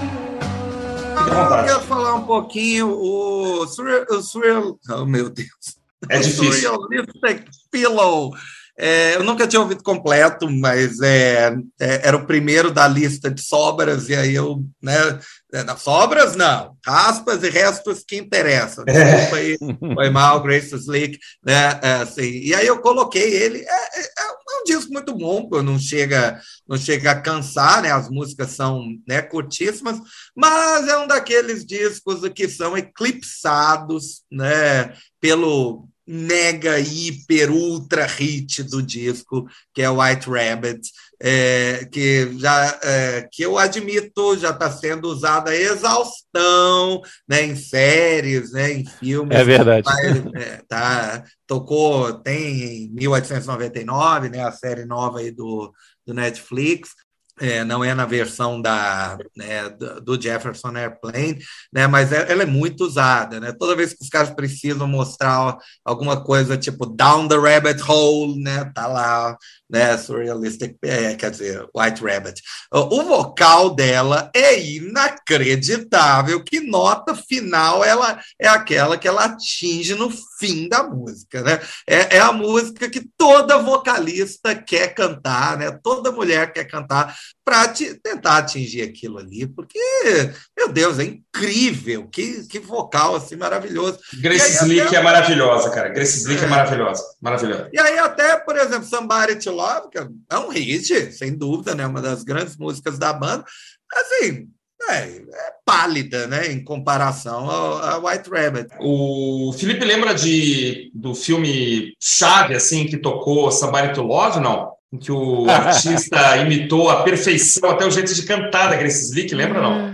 Eu queria falar um pouquinho o surreal oh meu Deus, é difícil. Surrealistic Pillow é, eu nunca tinha ouvido completo, mas é, é, era o primeiro da lista de sobras, e aí eu, né, é, sobras não, aspas e restos que interessam. É. Foi, foi mal, Grace Slick, né, é, assim, e aí eu coloquei ele, é, é, um disco muito bom, não chega, não chega a cansar, né, as músicas são né, curtíssimas, mas é um daqueles discos que são eclipsados, né, pelo mega, hiper, ultra hit do disco, que é White Rabbit, é, que já é, que eu admito já está sendo usada a exaustão né, em séries, né, em filmes. É verdade. Mas, é, tá, tocou, tem em 1899, né, a série nova aí do, do Netflix. É, não é na versão da, né, do Jefferson Airplane, né, mas é, ela é muito usada. Né? Toda vez que os caras precisam mostrar alguma coisa tipo Down the Rabbit Hole, né, tá lá, né, Surrealistic, é, quer dizer, White Rabbit. O vocal dela é inacreditável, que nota final ela é aquela que ela atinge no fim da música. Né? É, é a música que toda vocalista quer cantar, né? toda mulher quer cantar para tentar atingir aquilo ali, porque, meu Deus, é incrível, que, que vocal assim maravilhoso. Grace Slick até... é maravilhosa, cara. Grace Slick é. é maravilhosa, maravilhosa. E aí até, por exemplo, Somebody to Love, que é um hit, sem dúvida, né, uma das grandes músicas da banda, assim, é, é, pálida, né, em comparação a White Rabbit. O Felipe lembra de do filme Chave, assim, que tocou Somebody to Love, não? em que o artista imitou a perfeição, até o jeito de cantar da Grace Slick, lembra não?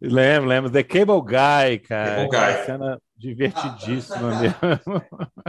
Lembro, lembro. The Cable Guy, cara. Cable Guy. Cena divertidíssima mesmo.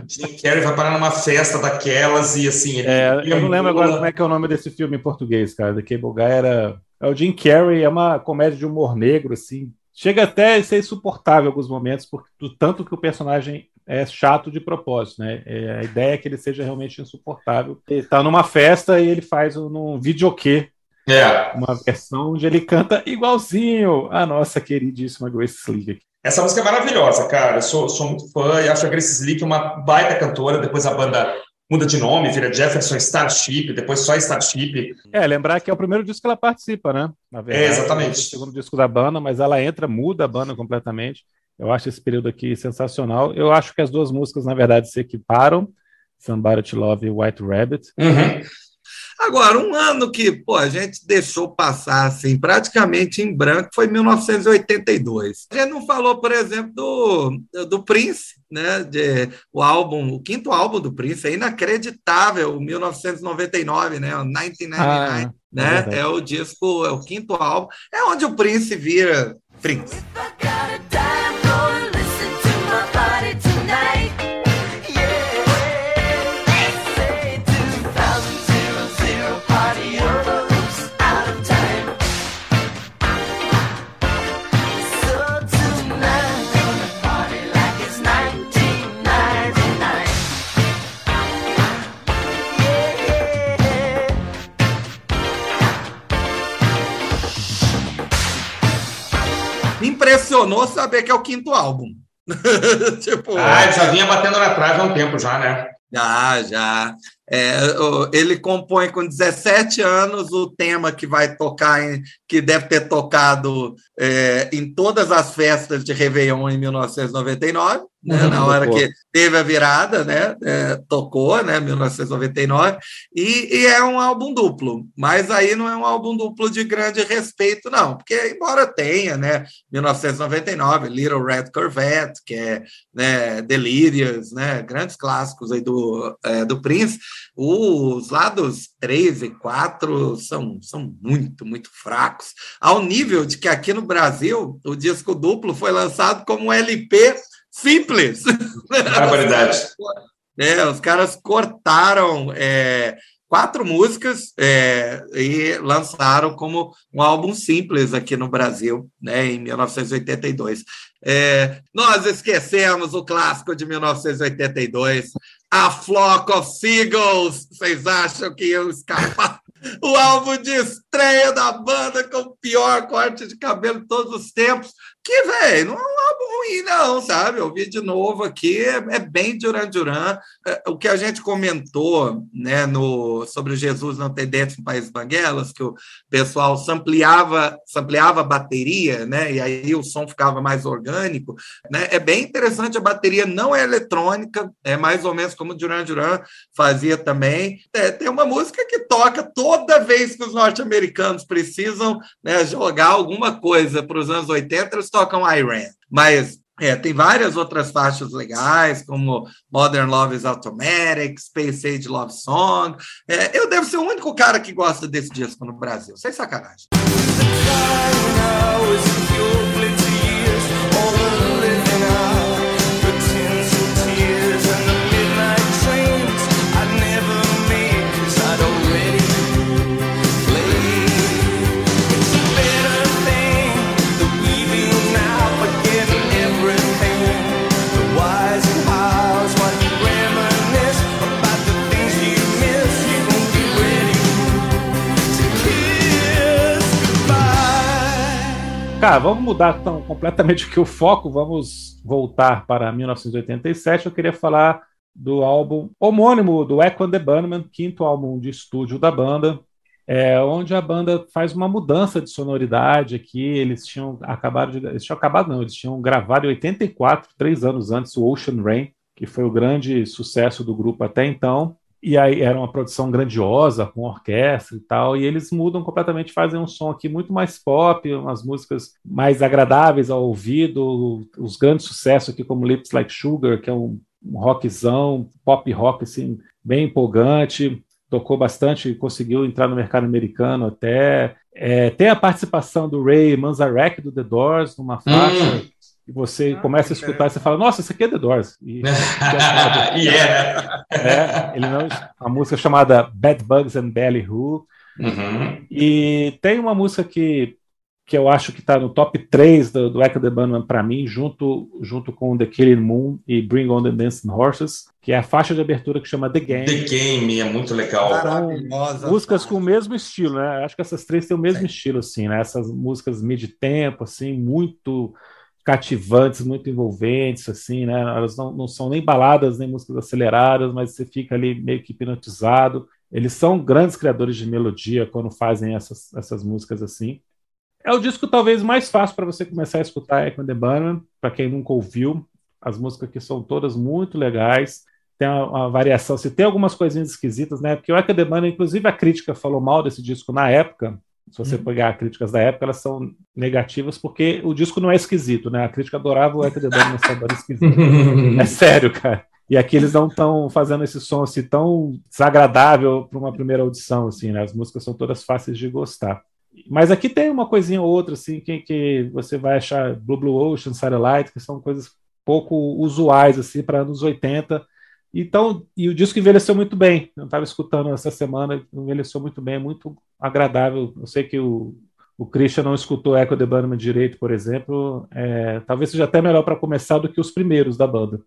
Jim Carrey vai parar numa festa daquelas e assim. É, eu não lembro agora como é que é o nome desse filme em português, cara. The Cable Guy era. É o Jim Carrey, é uma comédia de humor negro, assim. Chega até a ser insuportável em alguns momentos, porque do tanto que o personagem é chato de propósito, né? É, a ideia é que ele seja realmente insuportável. Ele está numa festa e ele faz um, um videokê é. Uma versão onde ele canta igualzinho a nossa queridíssima Grace Slick. Essa música é maravilhosa, cara. Eu sou, sou muito fã e acho a Grace Slick uma baita cantora. Depois a banda muda de nome, vira Jefferson Starship, depois só Starship. É, lembrar que é o primeiro disco que ela participa, né? Na verdade, é, exatamente. É o segundo disco da banda, mas ela entra, muda a banda completamente. Eu acho esse período aqui sensacional. Eu acho que as duas músicas, na verdade, se equiparam. Somebody to Love e White Rabbit. Uhum. Agora, um ano que pô, a gente deixou passar assim, praticamente em branco foi 1982. A gente não falou, por exemplo, do, do Prince, né? De, o álbum, o quinto álbum do Prince, é inacreditável, 1999, né? 1999, ah, é. né? É, é o disco, é o quinto álbum, é onde o Prince vira Prince. Impressionou saber que é o quinto álbum. tipo, ah, já vinha batendo na trave há um tempo já, né? Já, já. É, ele compõe com 17 anos o tema que vai tocar, em, que deve ter tocado é, em todas as festas de Réveillon em 1999 né, na hora que teve a virada, né, é, tocou, né, 1999, e, e, é um álbum duplo, mas aí não é um álbum duplo de grande respeito, não, porque embora tenha, né, 1999, Little Red Corvette, que é, né, Delirious, né, grandes clássicos aí do, é, do Prince, os lados 3 e 4 são, são muito, muito fracos, ao nível de que aqui no Brasil o disco duplo foi lançado como um LP simples. Barbaridade. É, os caras cortaram é, quatro músicas é, e lançaram como um álbum simples aqui no Brasil, né, em 1982. É, nós esquecemos o clássico de 1982, A Flock of Seagulls. Vocês acham que iam escapar? o álbum de estreia da banda com o pior corte de cabelo de todos os tempos. Que, velho, não é um álbum ruim, não, sabe? Eu vi de novo aqui, é, é bem Duran Duran. É, o que a gente comentou né, no, sobre Jesus não ter dentes no País Banguelas, que o pessoal sampleava a bateria, né? E aí o som ficava mais orgânico. Né? É bem interessante, a bateria não é eletrônica, é mais ou menos como o Duran Duran fazia também. É, tem uma música que toca toda vez que os norte-americanos precisam né, jogar alguma coisa para os anos 80, eles tocam Iran. Mas é, tem várias outras faixas legais, como Modern Love is Automatic, Space Age Love Song. É, eu devo ser o único cara que gosta desse disco no Brasil, sem sacanagem. Cara, vamos mudar tão completamente aqui o foco, vamos voltar para 1987. Eu queria falar do álbum homônimo do Echo and the Bunnymen, quinto álbum de estúdio da banda, é, onde a banda faz uma mudança de sonoridade aqui. Eles tinham acabado de. Eles tinham acabado, não, eles tinham gravado em 84, três anos antes, o Ocean Rain, que foi o grande sucesso do grupo até então. E aí era uma produção grandiosa, com orquestra e tal, e eles mudam completamente, fazem um som aqui muito mais pop, umas músicas mais agradáveis ao ouvido, os grandes sucessos aqui como Lips Like Sugar, que é um, um rockzão, pop rock assim, bem empolgante, tocou bastante, conseguiu entrar no mercado americano até. É, tem a participação do Ray Manzarek do The Doors numa faixa. Hum. E você ah, começa a escutar e você fala, nossa, isso aqui é The Doors. E, e é, é, ele não, a música é chamada Bad Bugs and Belly Who. Uhum. E tem uma música que que eu acho que está no top 3 do, do Echo the Bunnyman para mim, junto, junto com The Killing Moon e Bring on the Dancing Horses, que é a faixa de abertura que chama The Game. The Game, é muito legal. Então, músicas com o mesmo estilo, né? Acho que essas três têm o mesmo Sim. estilo, assim, né? Essas músicas mid-tempo, assim, muito cativantes, muito envolventes, assim, né? Elas não, não são nem baladas, nem músicas aceleradas, mas você fica ali meio que hipnotizado. Eles são grandes criadores de melodia quando fazem essas, essas músicas assim. É o disco talvez mais fácil para você começar a escutar Echo the Bunnymen, para quem nunca ouviu. As músicas aqui são todas muito legais. Tem uma, uma, variação, se tem algumas coisinhas esquisitas, né? Porque o Echo the Bunnymen, inclusive a crítica falou mal desse disco na época. Se você hum. pegar críticas da época, elas são negativas porque o disco não é esquisito, né? A crítica adorava o Echo the Bunnymen sendo esquisito. é sério, cara. E aqui eles não estão fazendo esse som assim tão desagradável para uma primeira audição, assim, né? As músicas são todas fáceis de gostar. Mas aqui tem uma coisinha ou outra, assim, que, que você vai achar Blue Blue Ocean, Satellite, que são coisas pouco usuais, assim, para anos 80. Então, e o disco envelheceu muito bem. Eu estava escutando essa semana, envelheceu muito bem, é muito agradável. Eu sei que o, o Christian não escutou Echo the Bunnyman direito, por exemplo. É, talvez seja até melhor para começar do que os primeiros da banda.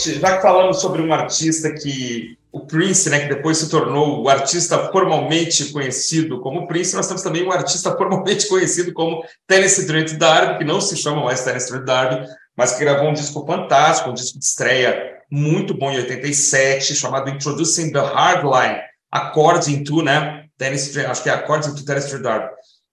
Gente, já que falamos sobre um artista que o Prince, né, que depois se tornou o artista formalmente conhecido como Prince, nós temos também um artista formalmente conhecido como Tennessee Trent D'Arby, que não se chama mais Tennessee Trent D'Arby, mas que gravou um disco fantástico, um disco de estreia muito bom em 87, chamado Introducing the Hardline, According to, né, Tennessee, acho que é According to Trent D'Arby.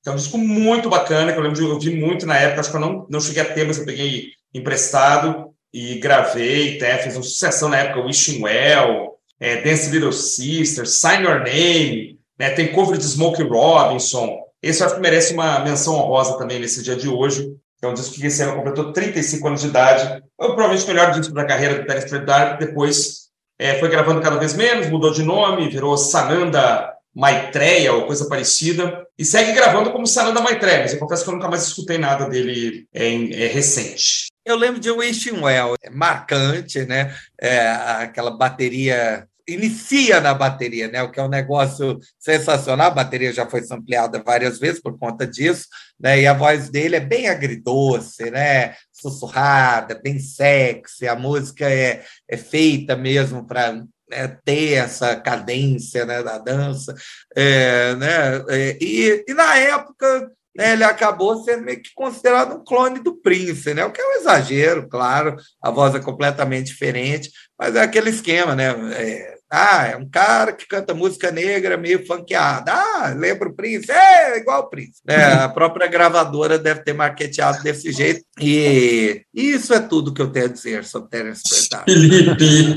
é um disco muito bacana, que eu lembro de ouvir muito na época, acho que eu não, não cheguei a ter, mas eu peguei emprestado, e gravei, até fiz uma sucessão na época, Wishing Well, é, Dance Little Sister, Sign Your Name, né, tem cover de Smokey Robinson. Esse eu acho que merece uma menção honrosa também nesse dia de hoje. É um disco que esse ano completou 35 anos de idade. Foi provavelmente o melhor disco da carreira do Terence Dark. Depois é, foi gravando cada vez menos, mudou de nome, virou Sananda Maitreya ou coisa parecida. E segue gravando como Sananda Maitreya, mas eu confesso que eu nunca mais escutei nada dele em, é, recente. Eu lembro de Wishing Well, é marcante, né? É, aquela bateria inicia na bateria, né? O que é um negócio sensacional. A bateria já foi ampliada várias vezes por conta disso, né? E a voz dele é bem agridoce, né? Sussurrada, bem sexy. A música é, é feita mesmo para é, ter essa cadência né, da dança, é, né? É, e, e na época né, ele acabou sendo meio que considerado um clone do Prince, né? O que é um exagero, claro, a voz é completamente diferente, mas é aquele esquema, né? É, ah, é um cara que canta música negra meio funkeada. Ah, lembra o Prince? É, igual o Prince. É, a própria gravadora deve ter marketeado desse jeito. E isso é tudo que eu tenho a dizer sobre Terence Felipe!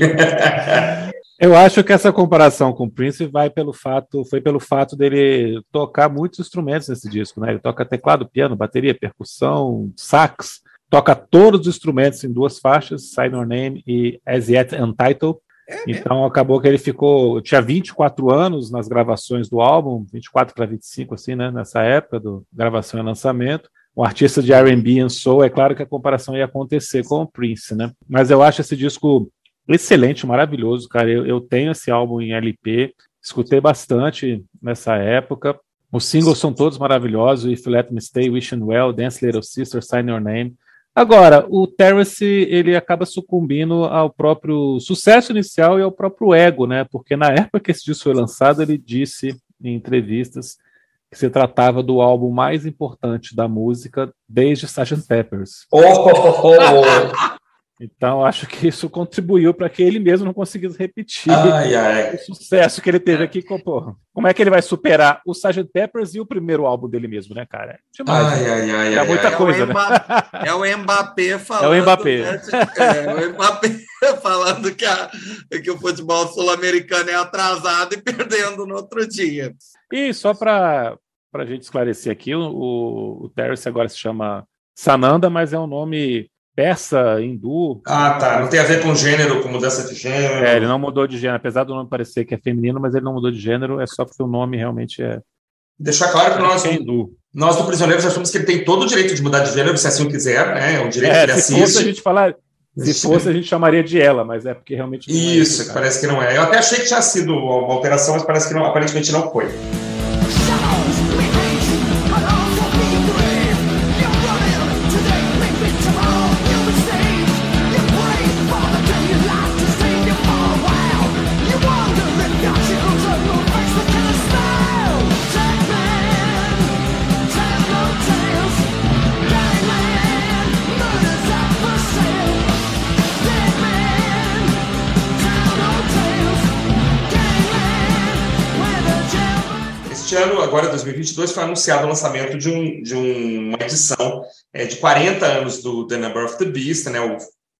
Eu acho que essa comparação com o Prince vai pelo fato, foi pelo fato dele tocar muitos instrumentos nesse disco, né? Ele toca teclado, piano, bateria, percussão, sax, toca todos os instrumentos em duas faixas, Sign Your Name e As Yet Untitled. É então acabou que ele ficou, tinha 24 anos nas gravações do álbum, 24 para 25 assim, né, nessa época do gravação e lançamento. O artista de R&B and soul, é claro que a comparação ia acontecer com o Prince, né? Mas eu acho esse disco excelente, maravilhoso, cara. Eu, eu tenho esse álbum em LP, escutei bastante nessa época. Os singles são todos maravilhosos, If Let Me Stay, Wishing Well, Dance Little Sister, Sign Your Name. Agora, o Terrace ele acaba sucumbindo ao próprio sucesso inicial e ao próprio ego, né? Porque na época que esse disco foi lançado, ele disse em entrevistas que se tratava do álbum mais importante da música desde Sgt. Peppers. Oh, oh, oh. Então, acho que isso contribuiu para que ele mesmo não conseguisse repetir ai, ai. o sucesso que ele teve aqui. Com, porra, como é que ele vai superar o Sgt. Peppers e o primeiro álbum dele mesmo, né, cara? Demais, ai, né? ai, ai, é muita é coisa, né? É o Mbappé falando. É o Mbappé. Né? É, o Mbappé falando que, a, que o futebol sul-americano é atrasado e perdendo no outro dia. E só para a gente esclarecer aqui, o, o Terrace agora se chama Sananda, mas é um nome persa, hindu. Ah, tá. Não tem a ver com gênero, com mudança de gênero. É, ele não mudou de gênero, apesar do nome parecer que é feminino, mas ele não mudou de gênero, é só porque o nome realmente é. Deixar claro que nós, é hindu. nós do Prisioneiro já achamos que ele tem todo o direito de mudar de gênero, se assim quiser, né? É um direito é, que ele se assiste. Fosse a gente falar, se fosse, a gente chamaria de ela, mas é porque realmente. É isso, é parece que não é. Eu até achei que tinha sido uma alteração, mas parece que não, aparentemente não foi. Ano, agora 2022, foi anunciado o lançamento de, um, de um, uma edição é, de 40 anos do The Number of the Beast, né, o,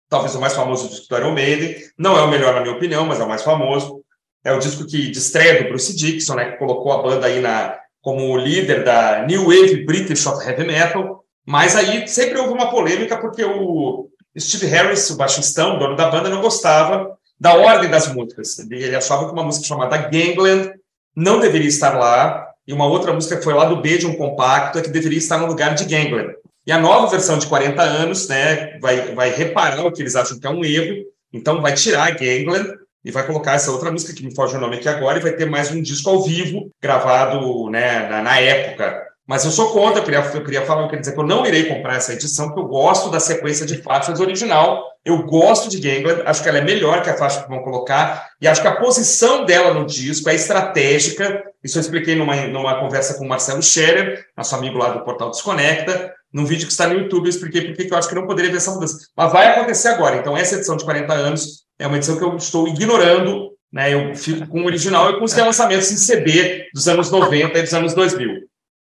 talvez o mais famoso disco do Iron Maiden. Não é o melhor, na minha opinião, mas é o mais famoso. É o disco que, de estreia do Bruce Dixon, né, que colocou a banda aí na, como líder da New Wave British of Heavy Metal. Mas aí sempre houve uma polêmica porque o Steve Harris, o baixistão, dono da banda, não gostava da ordem das músicas. Ele achava que uma música chamada Gangland não deveria estar lá, e uma outra música que foi lá do B de um compacto é que deveria estar no lugar de Gangler. E a nova versão de 40 anos né, vai, vai reparar o que eles acham que é um erro, então vai tirar Gangler e vai colocar essa outra música, que me foge o nome aqui agora, e vai ter mais um disco ao vivo, gravado né, na, na época. Mas eu sou contra, eu queria, eu queria falar, eu queria dizer que eu não irei comprar essa edição, porque eu gosto da sequência de faixas original, eu gosto de Gangland, acho que ela é melhor que a faixa que vão colocar, e acho que a posição dela no disco é estratégica. Isso eu expliquei numa, numa conversa com o Marcelo Scherer, nosso amigo lá do portal Desconecta, num vídeo que está no YouTube, eu expliquei por que eu acho que não poderia ver essa mudança. Mas vai acontecer agora. Então, essa edição de 40 anos é uma edição que eu estou ignorando, né? Eu fico com o original e com os lançamentos em CD dos anos 90 e dos anos 2000.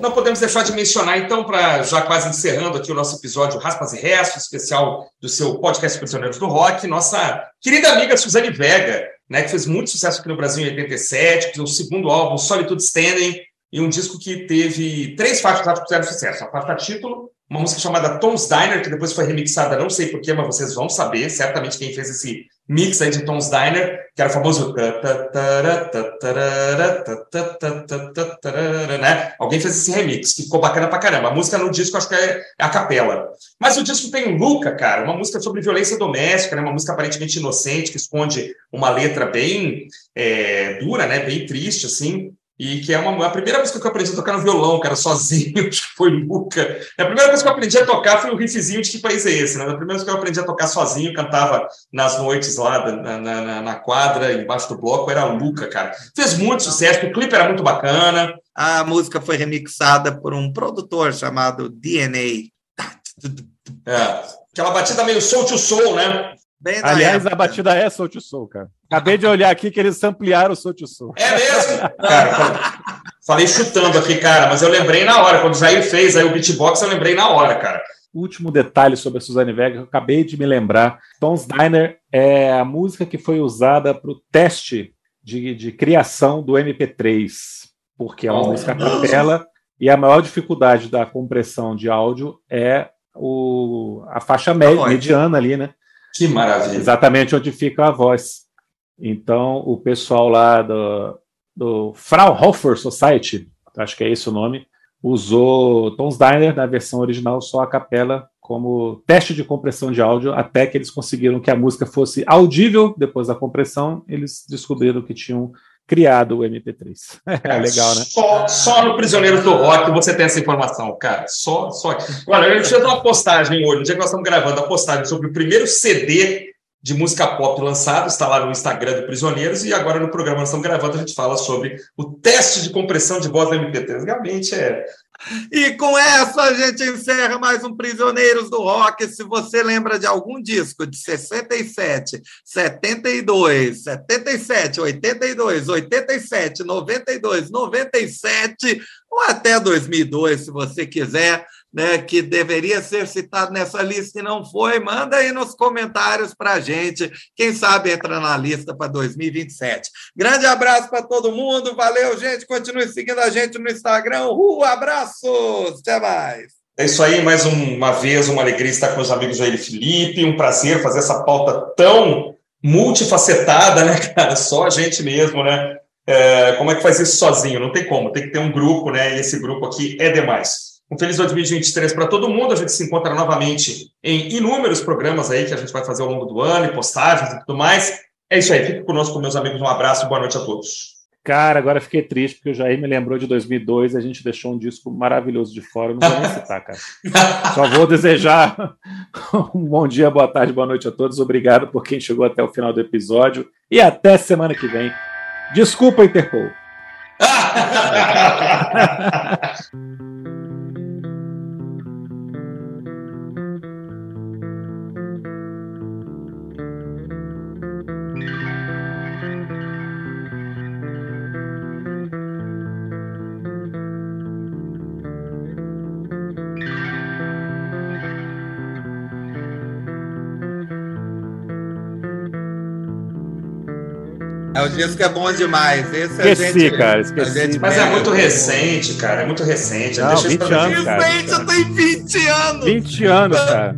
Não podemos deixar de mencionar, então, para já quase encerrando aqui o nosso episódio Raspas e Restos, especial do seu podcast Prisioneiros do Rock, nossa querida amiga Suzane Vega, né, que fez muito sucesso aqui no Brasil em 87, que o segundo álbum, Solitude Standing, e um disco que teve três faixas que fizeram sucesso. A faixa título, uma música chamada Tom's Diner, que depois foi remixada, não sei porquê, mas vocês vão saber, certamente quem fez esse mix aí de Tom's Diner, que era o famoso né? Alguém fez esse remix, que ficou bacana pra caramba. A música no disco acho que é a capela. Mas o disco tem Luca, cara, uma música sobre violência doméstica, né? Uma música aparentemente inocente, que esconde uma letra bem é, dura, né? Bem triste, assim e que é uma a primeira música que eu aprendi a tocar no violão, cara, sozinho, acho que foi Luca. A primeira coisa que eu aprendi a tocar foi o riffzinho de que país é esse, né? A primeira vez que eu aprendi a tocar sozinho, cantava nas noites lá na, na, na quadra, embaixo do bloco, era Luca, cara. Fez muito sucesso, o clipe era muito bacana. A música foi remixada por um produtor chamado DNA. É, aquela batida meio soul to soul, né? Bem Aliás, época. a batida é Soul to Soul, cara. Acabei de olhar aqui que eles ampliaram o Soul to Soul. É mesmo? Cara, falei chutando aqui, cara, mas eu lembrei na hora. Quando o Jair fez aí o beatbox, eu lembrei na hora, cara. Último detalhe sobre a Suzanne Vega, eu acabei de me lembrar. Tom's Diner é a música que foi usada para o teste de, de, criação do MP3, porque é uma oh, música capela e a maior dificuldade da compressão de áudio é o, a faixa média, mediana ali, né? Que maravilha. Exatamente onde fica a voz. Então, o pessoal lá do, do Fraunhofer Society, acho que é esse o nome, usou Tom Diner na versão original só a capela como teste de compressão de áudio até que eles conseguiram que a música fosse audível depois da compressão, eles descobriram que tinham criado o MP3. É, legal, né? Só, só no Prisioneiro do Rock você tem essa informação, cara. Só, só aqui. Olha, a gente fez uma postagem hoje, no dia que nós estamos gravando a postagem sobre o primeiro CD de música pop lançado, está lá no Instagram do Prisioneiros, e agora no programa nós estamos gravando, a gente fala sobre o teste de compressão de voz da MP3. Realmente é. E com essa a gente encerra mais um Prisioneiros do Rock. Se você lembra de algum disco de 67, 72, 77, 82, 87, 92, 97 ou até 2002, se você quiser, né, que deveria ser citado nessa lista e não foi, manda aí nos comentários para a gente. Quem sabe entra na lista para 2027. Grande abraço para todo mundo. Valeu, gente. Continue seguindo a gente no Instagram. Uh, abraços. Até mais. É isso aí, mais uma vez, uma alegria estar com os amigos Jair Felipe. Um prazer fazer essa pauta tão multifacetada, né, cara? Só a gente mesmo, né? É, como é que faz isso sozinho? Não tem como, tem que ter um grupo, né? E esse grupo aqui é demais. Um feliz 2023 para todo mundo. A gente se encontra novamente em inúmeros programas aí que a gente vai fazer ao longo do ano, e postagens e tudo mais. É isso aí. Fique conosco, meus amigos. Um abraço e boa noite a todos. Cara, agora fiquei triste porque o Jair me lembrou de 2002 e a gente deixou um disco maravilhoso de fora. não vou nem citar, cara. Só vou desejar um bom dia, boa tarde, boa noite a todos. Obrigado por quem chegou até o final do episódio e até semana que vem. Desculpa, Interpol. É, o disco é bom demais. Esse esqueci, a gente, cara, esqueci. Gente mas é muito recente, cara. É muito recente. Não, 20 anos, cara. Recente, tem 20 anos. 20 anos, cara.